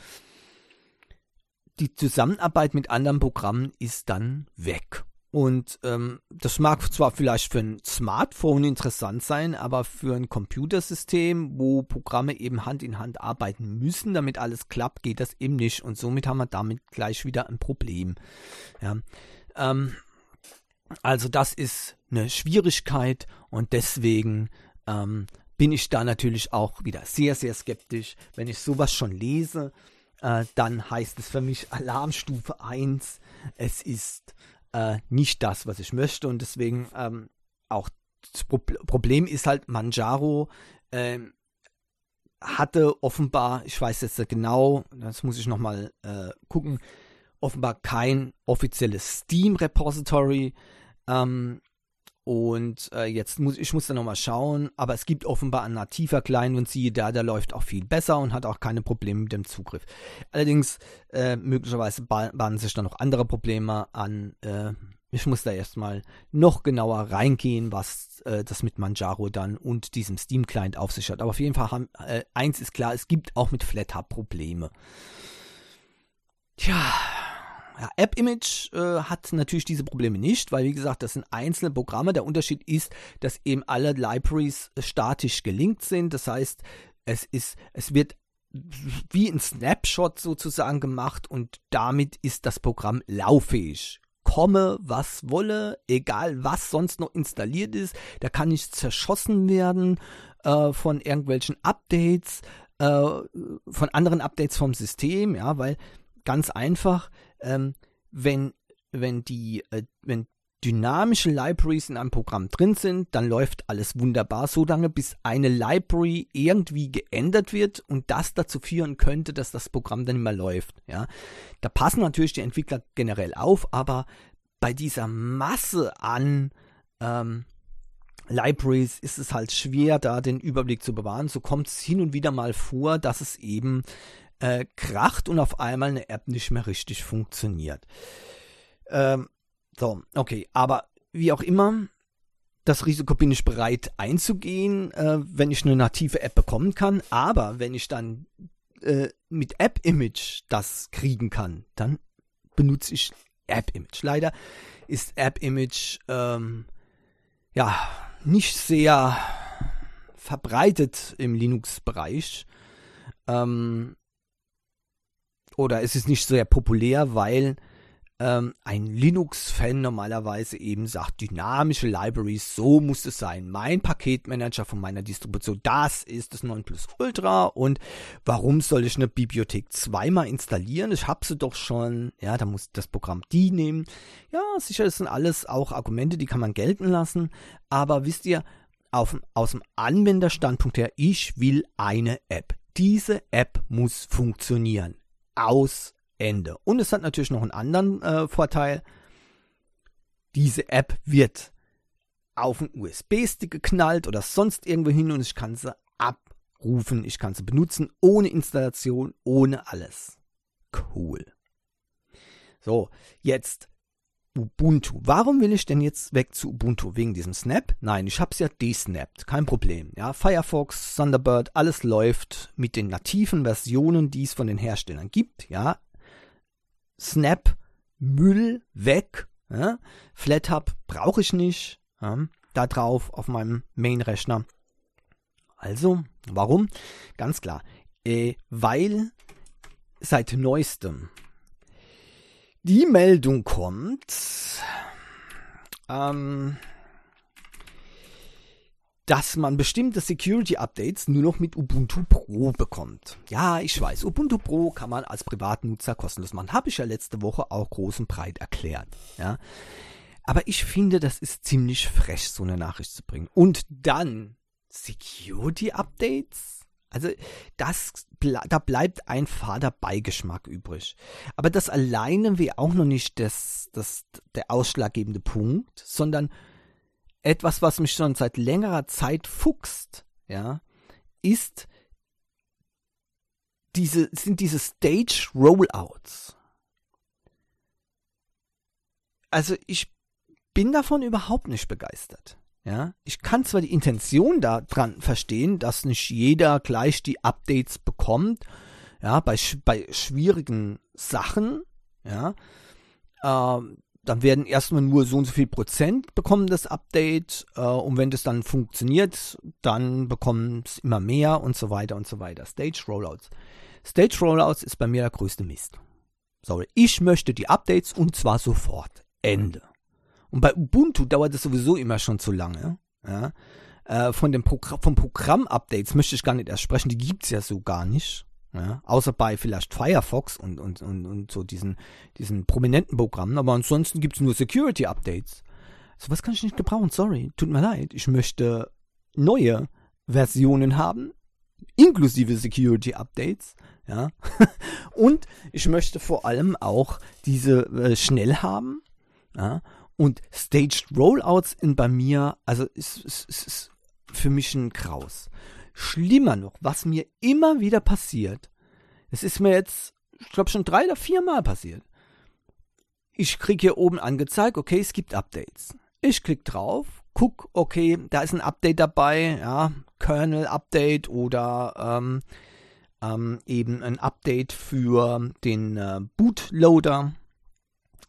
die Zusammenarbeit mit anderen Programmen ist dann weg. Und ähm, das mag zwar vielleicht für ein Smartphone interessant sein, aber für ein Computersystem, wo Programme eben Hand in Hand arbeiten müssen, damit alles klappt, geht das eben nicht. Und somit haben wir damit gleich wieder ein Problem. Ja. Ähm, also das ist eine Schwierigkeit und deswegen ähm, bin ich da natürlich auch wieder sehr, sehr skeptisch. Wenn ich sowas schon lese, äh, dann heißt es für mich Alarmstufe 1. Es ist äh, nicht das, was ich möchte. Und deswegen ähm, auch das Pro Problem ist halt, Manjaro ähm, hatte offenbar, ich weiß jetzt genau, das muss ich nochmal äh, gucken, offenbar kein offizielles Steam-Repository. Ähm, und äh, jetzt muss ich muss da nochmal schauen, aber es gibt offenbar einen nativer Client und siehe da, der läuft auch viel besser und hat auch keine Probleme mit dem Zugriff. Allerdings, äh, möglicherweise bahnen sich da noch andere Probleme an. Äh, ich muss da erstmal noch genauer reingehen, was äh, das mit Manjaro dann und diesem Steam-Client auf sich hat. Aber auf jeden Fall haben, äh, eins ist klar, es gibt auch mit FlatHub Probleme. Tja, ja, App-Image äh, hat natürlich diese Probleme nicht, weil wie gesagt, das sind einzelne Programme. Der Unterschied ist, dass eben alle Libraries äh, statisch gelinkt sind. Das heißt, es ist, es wird wie ein Snapshot sozusagen gemacht und damit ist das Programm lauffähig. Komme, was wolle, egal was sonst noch installiert ist, da kann nicht zerschossen werden äh, von irgendwelchen Updates, äh, von anderen Updates vom System, ja, weil ganz einfach, ähm, wenn, wenn die, äh, wenn dynamische Libraries in einem Programm drin sind, dann läuft alles wunderbar, so lange bis eine Library irgendwie geändert wird und das dazu führen könnte, dass das Programm dann immer läuft. Ja, da passen natürlich die Entwickler generell auf, aber bei dieser Masse an ähm, Libraries ist es halt schwer, da den Überblick zu bewahren. So kommt es hin und wieder mal vor, dass es eben äh, kracht und auf einmal eine App nicht mehr richtig funktioniert. Ähm, so, okay, aber wie auch immer, das Risiko bin ich bereit einzugehen, äh, wenn ich eine native App bekommen kann. Aber wenn ich dann äh, mit App-Image das kriegen kann, dann benutze ich App-Image. Leider ist App-Image ähm, ja nicht sehr verbreitet im Linux-Bereich. Ähm, oder es ist nicht sehr populär, weil ähm, ein Linux-Fan normalerweise eben sagt, dynamische Libraries, so muss es sein. Mein Paketmanager von meiner Distribution, das ist das 9 Plus Ultra und warum soll ich eine Bibliothek zweimal installieren? Ich habe sie doch schon, ja, da muss das Programm die nehmen. Ja, sicher, das sind alles auch Argumente, die kann man gelten lassen, aber wisst ihr, auf, aus dem Anwenderstandpunkt her, ich will eine App. Diese App muss funktionieren aus Ende. Und es hat natürlich noch einen anderen äh, Vorteil. Diese App wird auf einen USB-Stick geknallt oder sonst irgendwo hin und ich kann sie abrufen. Ich kann sie benutzen ohne Installation, ohne alles. Cool. So, jetzt Ubuntu. Warum will ich denn jetzt weg zu Ubuntu? Wegen diesem Snap? Nein, ich habe es ja desnapped. Kein Problem. Ja, Firefox, Thunderbird, alles läuft mit den nativen Versionen, die es von den Herstellern gibt. Ja, Snap, Müll, weg. Ja? FlatHub brauche ich nicht. Ja? Da drauf auf meinem Main-Rechner. Also, warum? Ganz klar. Äh, weil seit neuestem die Meldung kommt, ähm, dass man bestimmte Security Updates nur noch mit Ubuntu Pro bekommt. Ja, ich weiß, Ubuntu Pro kann man als Privatnutzer kostenlos machen. Habe ich ja letzte Woche auch groß und breit erklärt. Ja. Aber ich finde, das ist ziemlich frech, so eine Nachricht zu bringen. Und dann Security Updates? Also das, da bleibt ein fader Beigeschmack übrig. Aber das alleine wäre auch noch nicht das, das, der ausschlaggebende Punkt, sondern etwas, was mich schon seit längerer Zeit fuchst, ja, ist diese, sind diese Stage Rollouts. Also ich bin davon überhaupt nicht begeistert. Ja, ich kann zwar die Intention daran verstehen, dass nicht jeder gleich die Updates bekommt, ja, bei, bei schwierigen Sachen, ja, ähm, dann werden erstmal nur so und so viel Prozent bekommen das Update äh, und wenn das dann funktioniert, dann bekommen es immer mehr und so weiter und so weiter. Stage Rollouts. Stage Rollouts ist bei mir der größte Mist. Sorry, ich möchte die Updates und zwar sofort. Ende. Und bei Ubuntu dauert es sowieso immer schon zu lange. Ja? Äh, von dem Progr vom Programm-Updates möchte ich gar nicht erst sprechen, die gibt es ja so gar nicht. Ja? Außer bei vielleicht Firefox und, und, und, und so diesen, diesen prominenten Programmen. Aber ansonsten gibt es nur Security-Updates. So was kann ich nicht gebrauchen, sorry. Tut mir leid. Ich möchte neue Versionen haben, inklusive Security Updates, ja. und ich möchte vor allem auch diese äh, schnell haben, ja. Und Staged Rollouts in bei mir, also ist, ist, ist, ist für mich ein Kraus. Schlimmer noch, was mir immer wieder passiert, es ist mir jetzt, ich glaube schon drei oder vier Mal passiert. Ich kriege hier oben angezeigt, okay, es gibt Updates. Ich klicke drauf, guck, okay, da ist ein Update dabei, ja, Kernel-Update oder ähm, ähm, eben ein Update für den äh, Bootloader.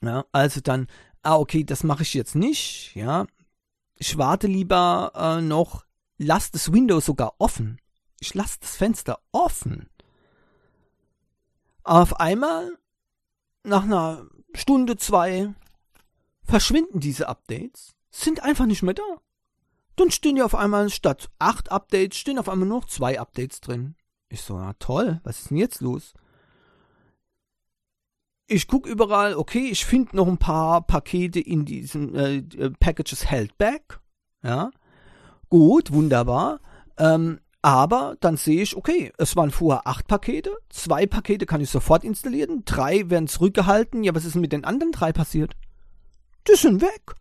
Ja, also dann ah, okay, das mache ich jetzt nicht, ja. Ich warte lieber äh, noch, lass das Windows sogar offen. Ich lasse das Fenster offen. Auf einmal, nach einer Stunde, zwei, verschwinden diese Updates, sind einfach nicht mehr da. Dann stehen ja auf einmal statt acht Updates, stehen auf einmal nur noch zwei Updates drin. Ich so, na toll, was ist denn jetzt los? Ich gucke überall, okay, ich finde noch ein paar Pakete in diesen äh, äh, Packages held back. Ja. Gut, wunderbar. Ähm, aber dann sehe ich, okay, es waren vorher acht Pakete, zwei Pakete kann ich sofort installieren, drei werden zurückgehalten. Ja, was ist denn mit den anderen drei passiert? Die sind weg.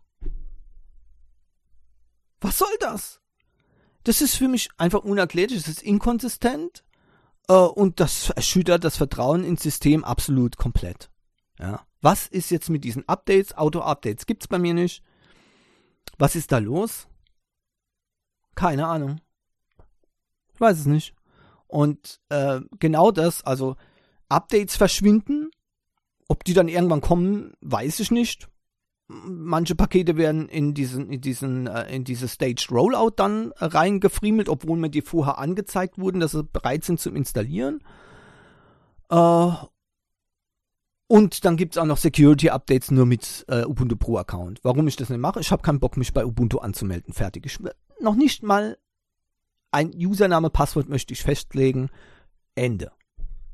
Was soll das? Das ist für mich einfach unerklärlich, das ist inkonsistent äh, und das erschüttert das Vertrauen ins System absolut komplett. Ja. Was ist jetzt mit diesen Updates? Auto-Updates gibt's bei mir nicht. Was ist da los? Keine Ahnung. Ich weiß es nicht. Und äh, genau das, also Updates verschwinden. Ob die dann irgendwann kommen, weiß ich nicht. Manche Pakete werden in diesen, in diesen, äh, in diese Staged Rollout dann reingefriemelt, obwohl mir die vorher angezeigt wurden, dass sie bereit sind zum Installieren. Äh, und dann gibt es auch noch Security-Updates nur mit äh, Ubuntu Pro-Account. Warum ich das nicht mache? Ich habe keinen Bock, mich bei Ubuntu anzumelden. Fertig. Ich, noch nicht mal ein Username, Passwort möchte ich festlegen. Ende.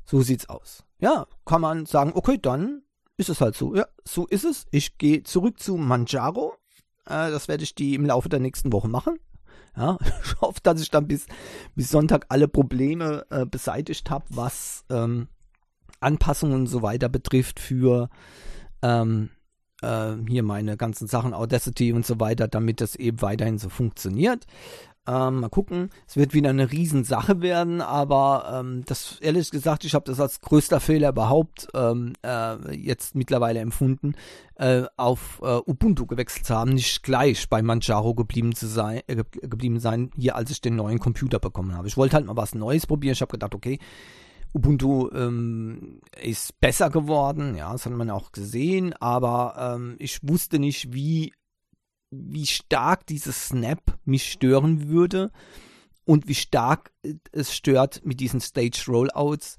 So sieht's aus. Ja, kann man sagen, okay, dann ist es halt so. Ja, so ist es. Ich gehe zurück zu Manjaro. Äh, das werde ich die im Laufe der nächsten Woche machen. Ja, ich hoffe, dass ich dann bis, bis Sonntag alle Probleme äh, beseitigt habe, was ähm, Anpassungen und so weiter betrifft für ähm, äh, hier meine ganzen Sachen, Audacity und so weiter, damit das eben weiterhin so funktioniert. Ähm, mal gucken. Es wird wieder eine Riesensache werden, aber ähm, das ehrlich gesagt, ich habe das als größter Fehler überhaupt ähm, äh, jetzt mittlerweile empfunden, äh, auf äh, Ubuntu gewechselt zu haben, nicht gleich bei Manjaro geblieben zu sein, äh, geblieben sein, hier als ich den neuen Computer bekommen habe. Ich wollte halt mal was Neues probieren. Ich habe gedacht, okay, Ubuntu ähm, ist besser geworden, ja, das hat man auch gesehen, aber ähm, ich wusste nicht, wie wie stark dieses Snap mich stören würde und wie stark es stört mit diesen Stage Rollouts.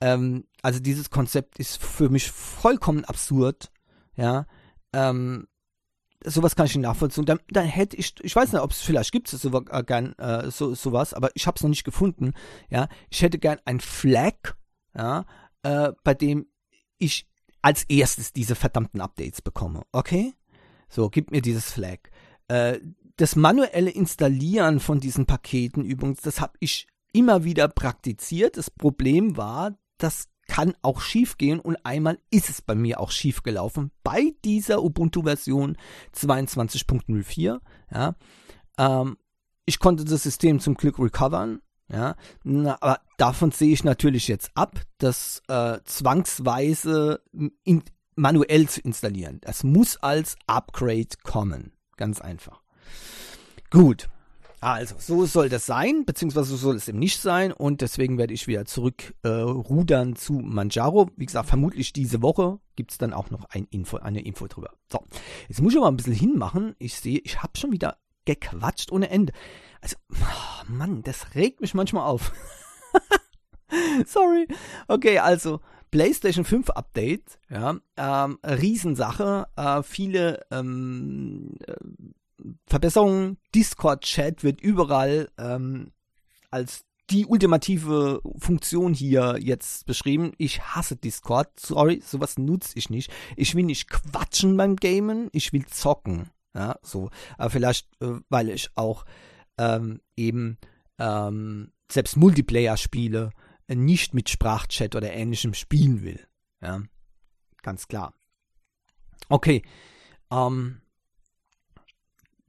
Ähm, also dieses Konzept ist für mich vollkommen absurd. Ja, ähm, sowas kann ich nicht nachvollziehen. Dann, dann hätte ich, ich weiß nicht, ob es vielleicht gibt es so, äh, gern äh, so, sowas, aber ich habe es noch nicht gefunden. Ja, ich hätte gern ein Flag, ja, äh, bei dem ich als erstes diese verdammten Updates bekomme. Okay? So, gib mir dieses Flag. Äh, das manuelle Installieren von diesen Paketen übrigens, das habe ich immer wieder praktiziert. Das Problem war, das kann auch schief gehen und einmal ist es bei mir auch schief gelaufen bei dieser Ubuntu-Version 22.04. Ja, ähm, ich konnte das System zum Glück recovern. Ja, na, aber davon sehe ich natürlich jetzt ab, dass äh, zwangsweise in, manuell zu installieren. Das muss als Upgrade kommen. Ganz einfach. Gut. Also, so soll das sein, beziehungsweise so soll es eben nicht sein und deswegen werde ich wieder zurück äh, rudern zu Manjaro. Wie gesagt, vermutlich diese Woche gibt es dann auch noch ein Info, eine Info drüber. So, jetzt muss ich aber ein bisschen hinmachen. Ich sehe, ich habe schon wieder gequatscht ohne Ende. Also, oh Mann, das regt mich manchmal auf. Sorry. Okay, also, PlayStation 5 Update, ja, ähm, Riesensache, äh, viele ähm, äh, Verbesserungen. Discord-Chat wird überall ähm, als die ultimative Funktion hier jetzt beschrieben. Ich hasse Discord. Sorry, sowas nutze ich nicht. Ich will nicht quatschen beim Gamen, ich will zocken. Ja, so. Aber vielleicht, äh, weil ich auch ähm, eben ähm, selbst Multiplayer spiele nicht mit Sprachchat oder ähnlichem spielen will. Ja, ganz klar. Okay, ähm,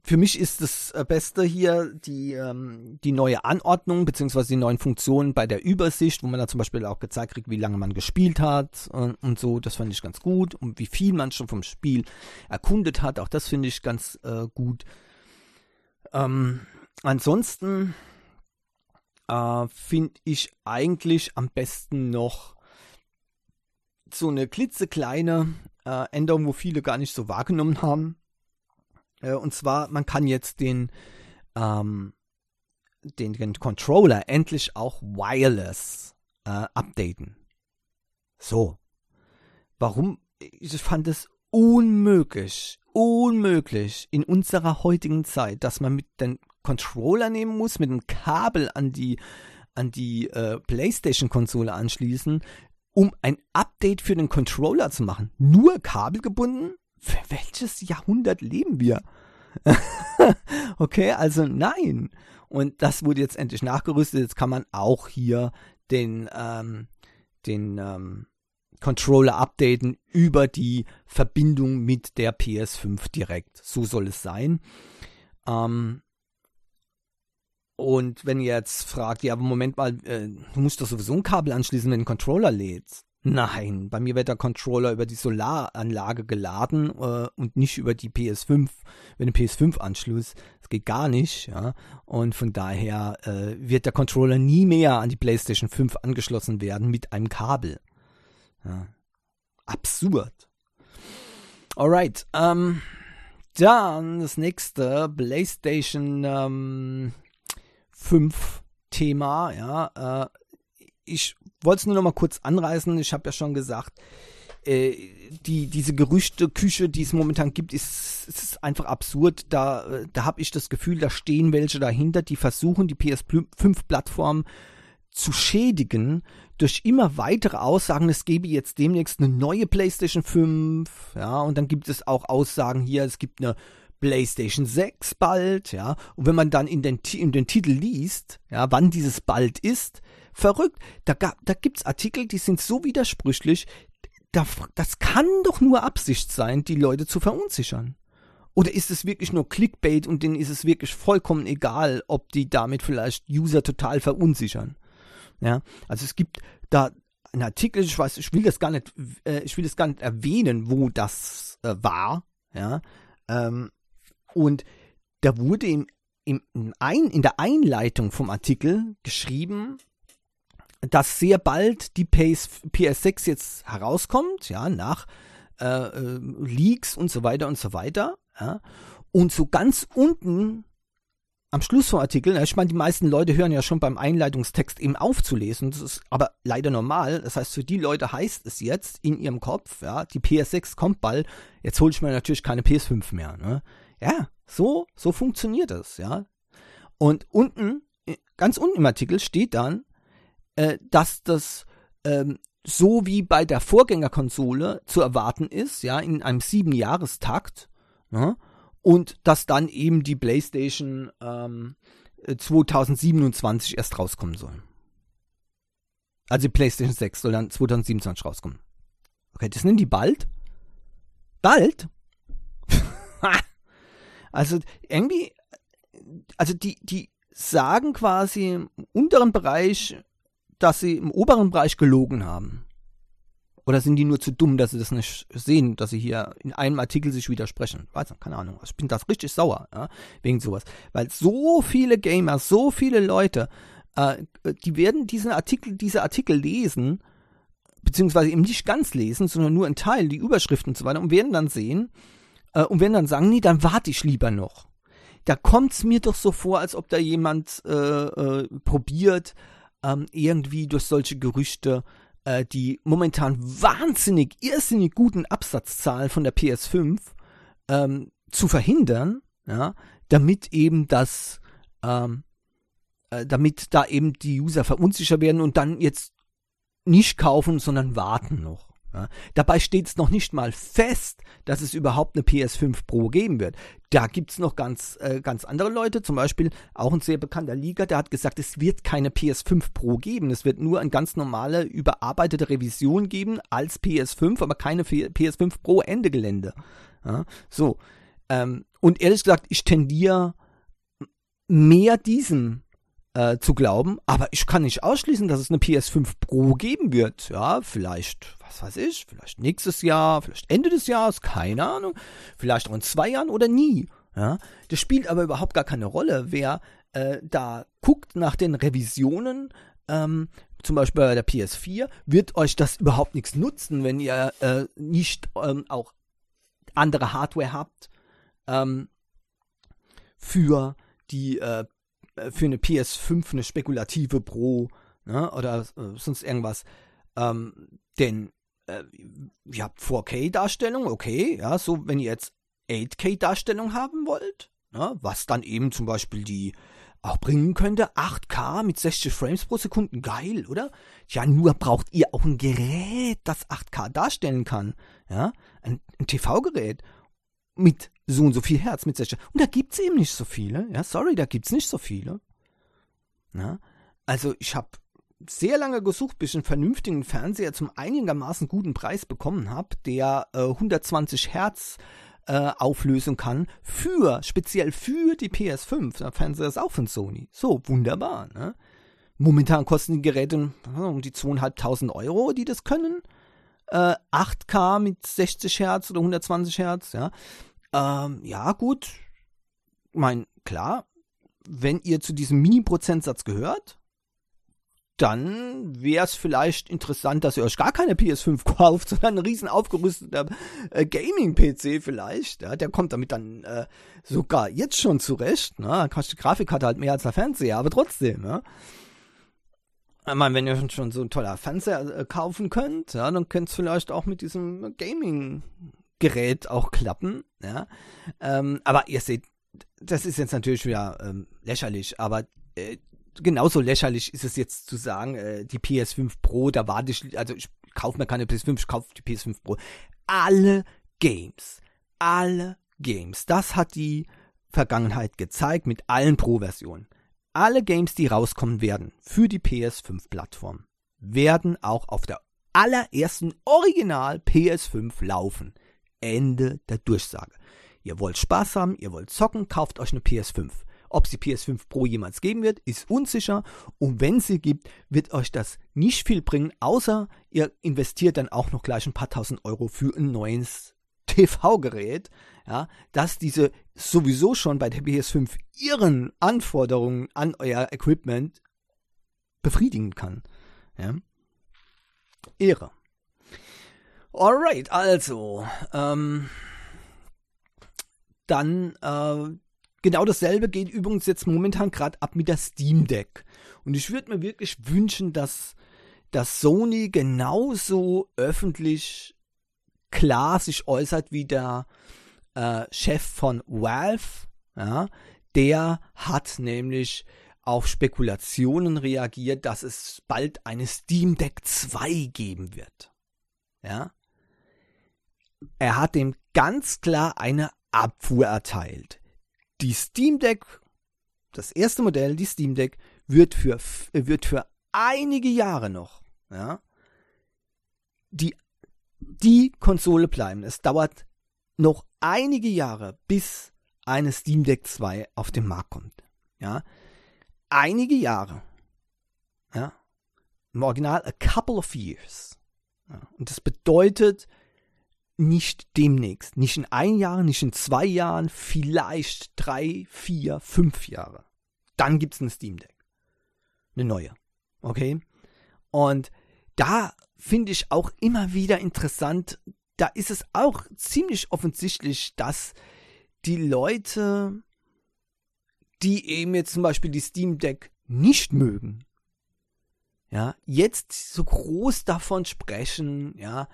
für mich ist das äh, Beste hier die, ähm, die neue Anordnung beziehungsweise die neuen Funktionen bei der Übersicht, wo man da zum Beispiel auch gezeigt kriegt, wie lange man gespielt hat und, und so. Das fand ich ganz gut und wie viel man schon vom Spiel erkundet hat. Auch das finde ich ganz äh, gut. Ähm, ansonsten äh, finde ich eigentlich am besten noch so eine klitzekleine äh, Änderung, wo viele gar nicht so wahrgenommen haben. Äh, und zwar, man kann jetzt den, ähm, den, den Controller endlich auch wireless äh, updaten. So. Warum? Ich fand es unmöglich, unmöglich in unserer heutigen Zeit, dass man mit den Controller nehmen muss, mit einem Kabel an die, an die äh, PlayStation-Konsole anschließen, um ein Update für den Controller zu machen. Nur kabelgebunden? Für welches Jahrhundert leben wir? okay, also nein. Und das wurde jetzt endlich nachgerüstet. Jetzt kann man auch hier den, ähm, den ähm, Controller updaten über die Verbindung mit der PS5 direkt. So soll es sein. Ähm, und wenn ihr jetzt fragt, ja, aber Moment mal, äh, du musst doch sowieso ein Kabel anschließen, wenn du einen Controller lädst. Nein, bei mir wird der Controller über die Solaranlage geladen äh, und nicht über die PS5, wenn du PS5-Anschluss. Das geht gar nicht, ja. Und von daher äh, wird der Controller nie mehr an die PlayStation 5 angeschlossen werden mit einem Kabel. Ja. Absurd. Alright, ähm, dann das nächste, PlayStation ähm, 5 Thema, ja. Äh, ich wollte es nur noch mal kurz anreißen. Ich habe ja schon gesagt, äh, die, diese Gerüchte-Küche, die es momentan gibt, ist, ist einfach absurd. Da, äh, da habe ich das Gefühl, da stehen welche dahinter, die versuchen, die PS5-Plattform zu schädigen durch immer weitere Aussagen, es gebe jetzt demnächst eine neue PlayStation 5, ja, und dann gibt es auch Aussagen hier, es gibt eine PlayStation 6 bald, ja. Und wenn man dann in den, in den Titel liest, ja, wann dieses bald ist, verrückt. Da, da gibt's Artikel, die sind so widersprüchlich, da, das kann doch nur Absicht sein, die Leute zu verunsichern. Oder ist es wirklich nur Clickbait und denen ist es wirklich vollkommen egal, ob die damit vielleicht User total verunsichern? Ja, also es gibt da einen Artikel, ich weiß, ich will das gar nicht, äh, ich will das gar nicht erwähnen, wo das äh, war, ja, ähm, und da wurde im, im, im ein, in der Einleitung vom Artikel geschrieben, dass sehr bald die PS, PS6 jetzt herauskommt, ja, nach äh, äh, Leaks und so weiter und so weiter. Ja. Und so ganz unten am Schluss vom Artikel, ich meine, die meisten Leute hören ja schon beim Einleitungstext eben aufzulesen, das ist aber leider normal. Das heißt, für die Leute heißt es jetzt in ihrem Kopf, ja, die PS6 kommt bald, jetzt hole ich mir natürlich keine PS5 mehr. Ne? Ja, so, so funktioniert das, ja. Und unten, ganz unten im Artikel steht dann, äh, dass das ähm, so wie bei der Vorgängerkonsole zu erwarten ist, ja, in einem sieben-Jahrestakt, ne? und dass dann eben die PlayStation ähm, 2027 erst rauskommen soll. Also die PlayStation 6 soll dann 2027 rauskommen. Okay, das nennen die bald? Bald? also irgendwie, also die, die sagen quasi im unteren Bereich dass sie im oberen Bereich gelogen haben? Oder sind die nur zu dumm, dass sie das nicht sehen, dass sie hier in einem Artikel sich widersprechen? Weiß nicht, keine Ahnung. Ich bin das richtig sauer, ja, wegen sowas. Weil so viele Gamer, so viele Leute, äh, die werden diesen Artikel, diese Artikel lesen, beziehungsweise eben nicht ganz lesen, sondern nur ein Teil, die Überschriften und so weiter, und werden dann sehen, äh, und werden dann sagen, nee, dann warte ich lieber noch. Da kommt's mir doch so vor, als ob da jemand äh, äh, probiert, ähm, irgendwie durch solche Gerüchte äh, die momentan wahnsinnig, irrsinnig guten Absatzzahlen von der PS5 ähm, zu verhindern, ja, damit eben das, ähm, äh, damit da eben die User verunsicher werden und dann jetzt nicht kaufen, sondern warten noch. Ja. Dabei steht es noch nicht mal fest, dass es überhaupt eine PS5 Pro geben wird. Da gibt es noch ganz, äh, ganz andere Leute, zum Beispiel auch ein sehr bekannter Liga, der hat gesagt, es wird keine PS5 Pro geben. Es wird nur eine ganz normale, überarbeitete Revision geben als PS5, aber keine PS5 Pro Ende Gelände. Ja. So. Ähm, und ehrlich gesagt, ich tendiere mehr diesem äh, zu glauben, aber ich kann nicht ausschließen, dass es eine PS5 Pro geben wird. Ja, vielleicht, was weiß ich, vielleicht nächstes Jahr, vielleicht Ende des Jahres, keine Ahnung, vielleicht auch in zwei Jahren oder nie. Ja, das spielt aber überhaupt gar keine Rolle, wer äh, da guckt nach den Revisionen. Ähm, zum Beispiel bei der PS4, wird euch das überhaupt nichts nutzen, wenn ihr äh, nicht ähm, auch andere Hardware habt ähm, für die äh, für eine PS5 eine spekulative Pro ne, oder äh, sonst irgendwas. Ähm, denn äh, ihr habt 4K-Darstellung, okay, ja, so wenn ihr jetzt 8K-Darstellung haben wollt, ne, was dann eben zum Beispiel die auch bringen könnte, 8K mit 60 Frames pro Sekunde, geil, oder? Ja, nur braucht ihr auch ein Gerät, das 8K darstellen kann, ja, ein, ein TV-Gerät mit so und so viel Herz mit 60. Und da gibt es eben nicht so viele. Ja, sorry, da gibt es nicht so viele. Ja, also ich habe sehr lange gesucht, bis ich einen vernünftigen Fernseher zum einigermaßen guten Preis bekommen habe, der äh, 120 Hertz äh, Auflösung kann für speziell für die PS5. Der Fernseher ist auch von Sony. So wunderbar. Ne? Momentan kosten die Geräte um die 2.500 Euro, die das können. Äh, 8K mit 60 Hertz oder 120 Hertz. Ja, ähm, ja, gut. Mein, klar, wenn ihr zu diesem Mini-Prozentsatz gehört, dann wäre es vielleicht interessant, dass ihr euch gar keine PS5 kauft, sondern ein riesen aufgerüsteter äh, Gaming-PC vielleicht. Ja, der kommt damit dann äh, sogar jetzt schon zurecht. Ne? Dann die Grafikkarte halt mehr als der Fernseher, aber trotzdem. Ja? Ich meine, wenn ihr schon so ein toller Fernseher äh, kaufen könnt, ja, dann könnt es vielleicht auch mit diesem Gaming Gerät auch klappen. Ja? Ähm, aber ihr seht, das ist jetzt natürlich wieder ähm, lächerlich, aber äh, genauso lächerlich ist es jetzt zu sagen, äh, die PS5 Pro, da warte ich, also ich kaufe mir keine PS5, ich kaufe die PS5 Pro. Alle Games, alle Games, das hat die Vergangenheit gezeigt mit allen Pro-Versionen. Alle Games, die rauskommen werden für die PS5-Plattform, werden auch auf der allerersten Original PS5 laufen. Ende der Durchsage. Ihr wollt Spaß haben, ihr wollt zocken, kauft euch eine PS5. Ob es die PS5 Pro jemals geben wird, ist unsicher. Und wenn sie gibt, wird euch das nicht viel bringen, außer ihr investiert dann auch noch gleich ein paar tausend Euro für ein neues TV-Gerät, ja, dass diese sowieso schon bei der PS5 ihren Anforderungen an euer Equipment befriedigen kann. Ja. Ehre. Alright, also, ähm, dann äh, genau dasselbe geht übrigens jetzt momentan gerade ab mit der Steam Deck. Und ich würde mir wirklich wünschen, dass, dass Sony genauso öffentlich klar sich äußert wie der äh, Chef von Valve. Ja, der hat nämlich auf Spekulationen reagiert, dass es bald eine Steam Deck 2 geben wird. Ja. Er hat dem ganz klar eine Abfuhr erteilt. Die Steam Deck, das erste Modell, die Steam Deck, wird für, wird für einige Jahre noch, ja, die, die Konsole bleiben. Es dauert noch einige Jahre, bis eine Steam Deck 2 auf den Markt kommt. Ja, einige Jahre. Ja, im Original a couple of years. Ja, und das bedeutet, nicht demnächst, nicht in ein Jahr, nicht in zwei Jahren, vielleicht drei, vier, fünf Jahre. Dann gibt es ein Steam Deck. Eine neue. Okay? Und da finde ich auch immer wieder interessant, da ist es auch ziemlich offensichtlich, dass die Leute, die eben jetzt zum Beispiel die Steam Deck nicht mögen, ja, jetzt so groß davon sprechen, ja,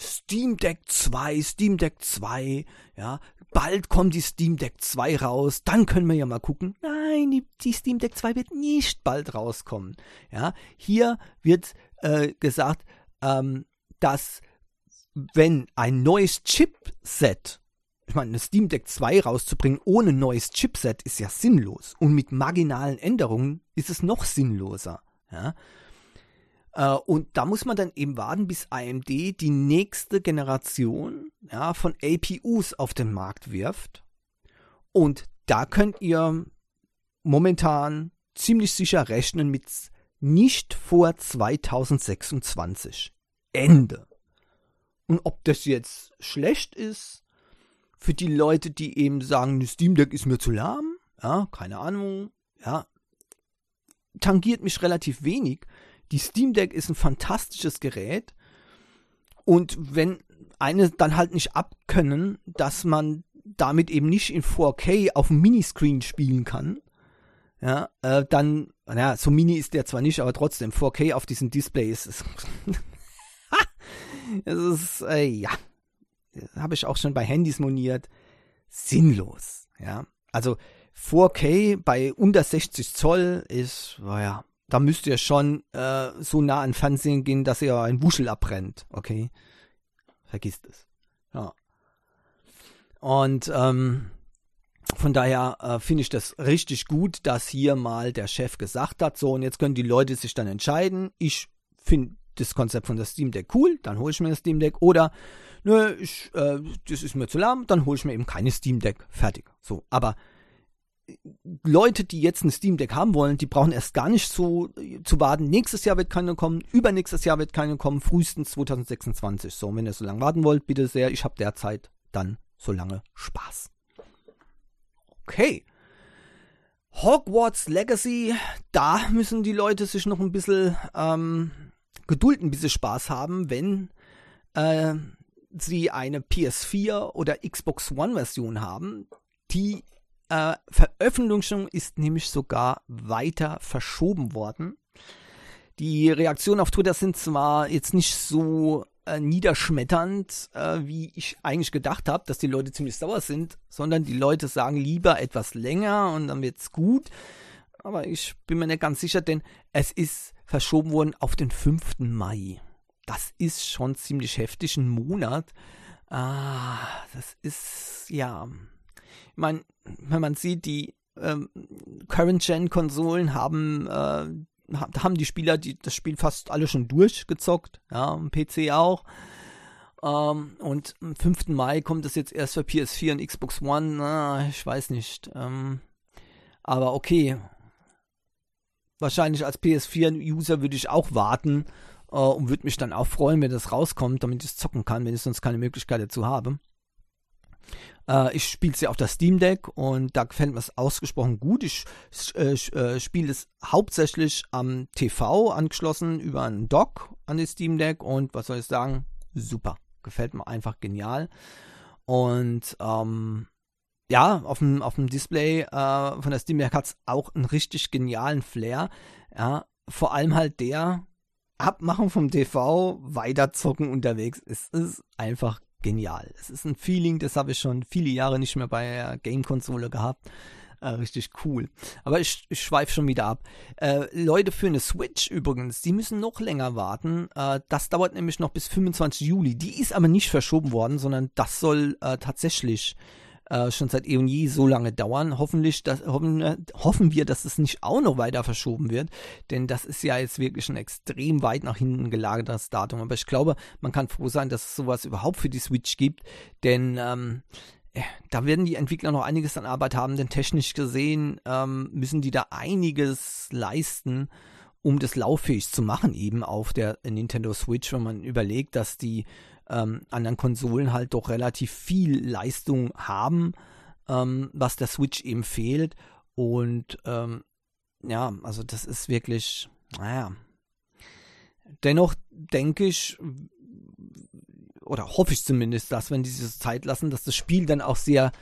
Steam Deck 2, Steam Deck 2, ja, bald kommt die Steam Deck 2 raus, dann können wir ja mal gucken. Nein, die, die Steam Deck 2 wird nicht bald rauskommen. Ja, hier wird äh, gesagt, ähm, dass wenn ein neues Chipset, ich meine, eine Steam Deck 2 rauszubringen ohne neues Chipset ist ja sinnlos und mit marginalen Änderungen ist es noch sinnloser. Ja, und da muss man dann eben warten, bis AMD die nächste Generation ja, von APUs auf den Markt wirft. Und da könnt ihr momentan ziemlich sicher rechnen mit nicht vor 2026. Ende. Und ob das jetzt schlecht ist für die Leute, die eben sagen, Steam Deck ist mir zu lahm, ja, keine Ahnung, ja, tangiert mich relativ wenig. Die Steam Deck ist ein fantastisches Gerät. Und wenn eine dann halt nicht abkönnen, dass man damit eben nicht in 4K auf dem Miniscreen spielen kann, ja, äh, dann, naja, so mini ist der zwar nicht, aber trotzdem 4K auf diesem Display ist es. es ist, äh, ja, habe ich auch schon bei Handys moniert, sinnlos, ja. Also 4K bei unter 60 Zoll ist, naja, da müsst ihr schon äh, so nah an Fernsehen gehen, dass ihr ein Wuschel abbrennt. Okay? Vergisst es. Ja. Und ähm, von daher äh, finde ich das richtig gut, dass hier mal der Chef gesagt hat, so und jetzt können die Leute sich dann entscheiden. Ich finde das Konzept von das Steam Deck cool, dann hole ich mir das Steam Deck oder nö, ich, äh, das ist mir zu lahm, dann hole ich mir eben keine Steam Deck. Fertig. So, aber Leute, die jetzt ein Steam Deck haben wollen, die brauchen erst gar nicht zu, zu warten. Nächstes Jahr wird keine kommen, übernächstes Jahr wird keine kommen, frühestens 2026. So, wenn ihr so lange warten wollt, bitte sehr, ich habe derzeit dann so lange Spaß. Okay. Hogwarts Legacy, da müssen die Leute sich noch ein bisschen ähm, gedulden, bis sie Spaß haben, wenn äh, sie eine PS4 oder Xbox One Version haben. Die äh, Veröffentlichung ist nämlich sogar weiter verschoben worden. Die Reaktionen auf Twitter sind zwar jetzt nicht so äh, niederschmetternd, äh, wie ich eigentlich gedacht habe, dass die Leute ziemlich sauer sind, sondern die Leute sagen lieber etwas länger und dann wird's gut. Aber ich bin mir nicht ganz sicher, denn es ist verschoben worden auf den 5. Mai. Das ist schon ziemlich heftig, ein Monat. Ah, das ist, ja, meine, wenn man sieht, die ähm, Current-Gen-Konsolen haben, äh, haben die Spieler die, das Spiel fast alle schon durchgezockt, ja, PC auch. Ähm, und am 5. Mai kommt es jetzt erst für PS4 und Xbox One. Na, ich weiß nicht. Ähm, aber okay. Wahrscheinlich als PS4-User würde ich auch warten äh, und würde mich dann auch freuen, wenn das rauskommt, damit ich es zocken kann, wenn ich sonst keine Möglichkeit dazu habe. Äh, ich spiele es ja auf der Steam Deck und da gefällt mir es ausgesprochen gut. Ich äh, äh, spiele es hauptsächlich am TV angeschlossen über einen Dock an die Steam Deck und was soll ich sagen? Super. Gefällt mir einfach genial. Und ähm, ja, auf dem, auf dem Display äh, von der Steam Deck hat es auch einen richtig genialen Flair. Ja, vor allem halt der Abmachung vom TV, weiterzocken unterwegs. Es ist einfach genial. Es ist ein Feeling, das habe ich schon viele Jahre nicht mehr bei der Game-Konsole gehabt. Äh, richtig cool. Aber ich, ich schweife schon wieder ab. Äh, Leute für eine Switch übrigens, die müssen noch länger warten. Äh, das dauert nämlich noch bis 25 Juli. Die ist aber nicht verschoben worden, sondern das soll äh, tatsächlich äh, schon seit eh und je so lange dauern. Hoffentlich, dass, hoffen, äh, hoffen wir, dass es nicht auch noch weiter verschoben wird, denn das ist ja jetzt wirklich ein extrem weit nach hinten gelagertes Datum. Aber ich glaube, man kann froh sein, dass es sowas überhaupt für die Switch gibt, denn ähm, äh, da werden die Entwickler noch einiges an Arbeit haben, denn technisch gesehen ähm, müssen die da einiges leisten, um das lauffähig zu machen, eben auf der Nintendo Switch, wenn man überlegt, dass die ähm, anderen Konsolen halt doch relativ viel Leistung haben, ähm, was der Switch eben fehlt. Und ähm, ja, also das ist wirklich, naja. Dennoch denke ich, oder hoffe ich zumindest, dass wenn die sich Zeit lassen, dass das Spiel dann auch sehr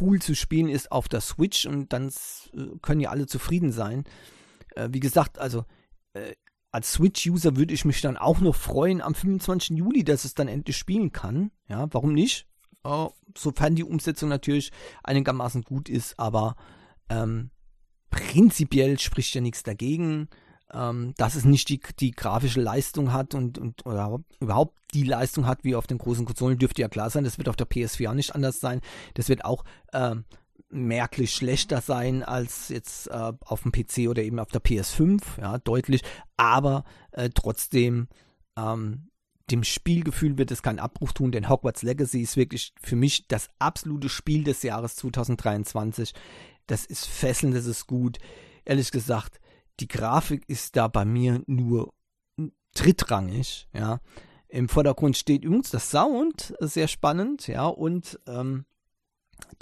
cool zu spielen ist auf der Switch und dann äh, können ja alle zufrieden sein. Äh, wie gesagt, also äh, als Switch-User würde ich mich dann auch noch freuen am 25. Juli, dass es dann endlich spielen kann. Ja, warum nicht? Äh, sofern die Umsetzung natürlich einigermaßen gut ist, aber ähm, prinzipiell spricht ja nichts dagegen, ähm, dass es nicht die, die grafische Leistung hat und, und oder überhaupt die Leistung hat wie auf den großen Konsolen, dürfte ja klar sein. Das wird auf der PS4 auch nicht anders sein. Das wird auch ähm, merklich schlechter sein als jetzt äh, auf dem PC oder eben auf der PS5, ja, deutlich, aber äh, trotzdem ähm, dem Spielgefühl wird es keinen Abbruch tun, denn Hogwarts Legacy ist wirklich für mich das absolute Spiel des Jahres 2023. Das ist fesselnd, das ist gut. Ehrlich gesagt, die Grafik ist da bei mir nur drittrangig, ja. Im Vordergrund steht übrigens das Sound, sehr spannend, ja, und ähm,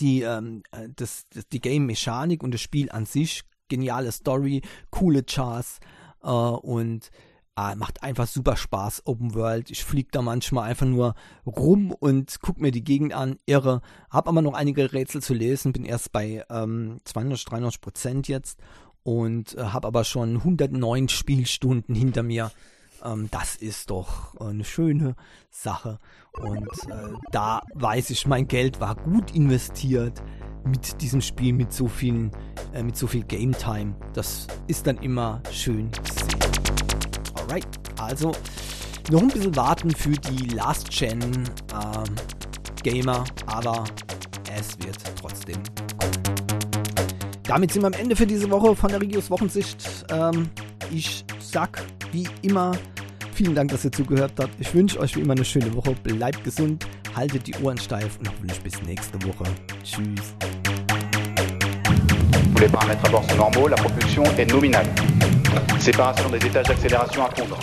die, ähm, äh, das, das, die Game-Mechanik und das Spiel an sich, geniale Story, coole Charts äh, und äh, macht einfach super Spaß, Open World. Ich fliege da manchmal einfach nur rum und gucke mir die Gegend an, irre. Hab aber noch einige Rätsel zu lesen, bin erst bei ähm, 200, 300 Prozent jetzt und äh, habe aber schon 109 Spielstunden hinter mir ähm, das ist doch äh, eine schöne Sache. Und äh, da weiß ich, mein Geld war gut investiert mit diesem Spiel, mit so vielen, äh, mit so viel Game Time. Das ist dann immer schön zu sehen. Alright, also noch ein bisschen warten für die Last Gen ähm, Gamer, aber es wird trotzdem kommen. Damit sind wir am Ende für diese Woche von der Regios Wochensicht. Ähm, ich sag wie immer vielen Dank, dass ihr zugehört habt. Ich wünsche euch wie immer eine schöne Woche. Bleibt gesund, haltet die Ohren steif und hoffentlich bis nächste Woche. Tschüss. Pour les paramètres à bord sont normaux, la propulsion est nominale. Séparation des étages d'accélération à fondre.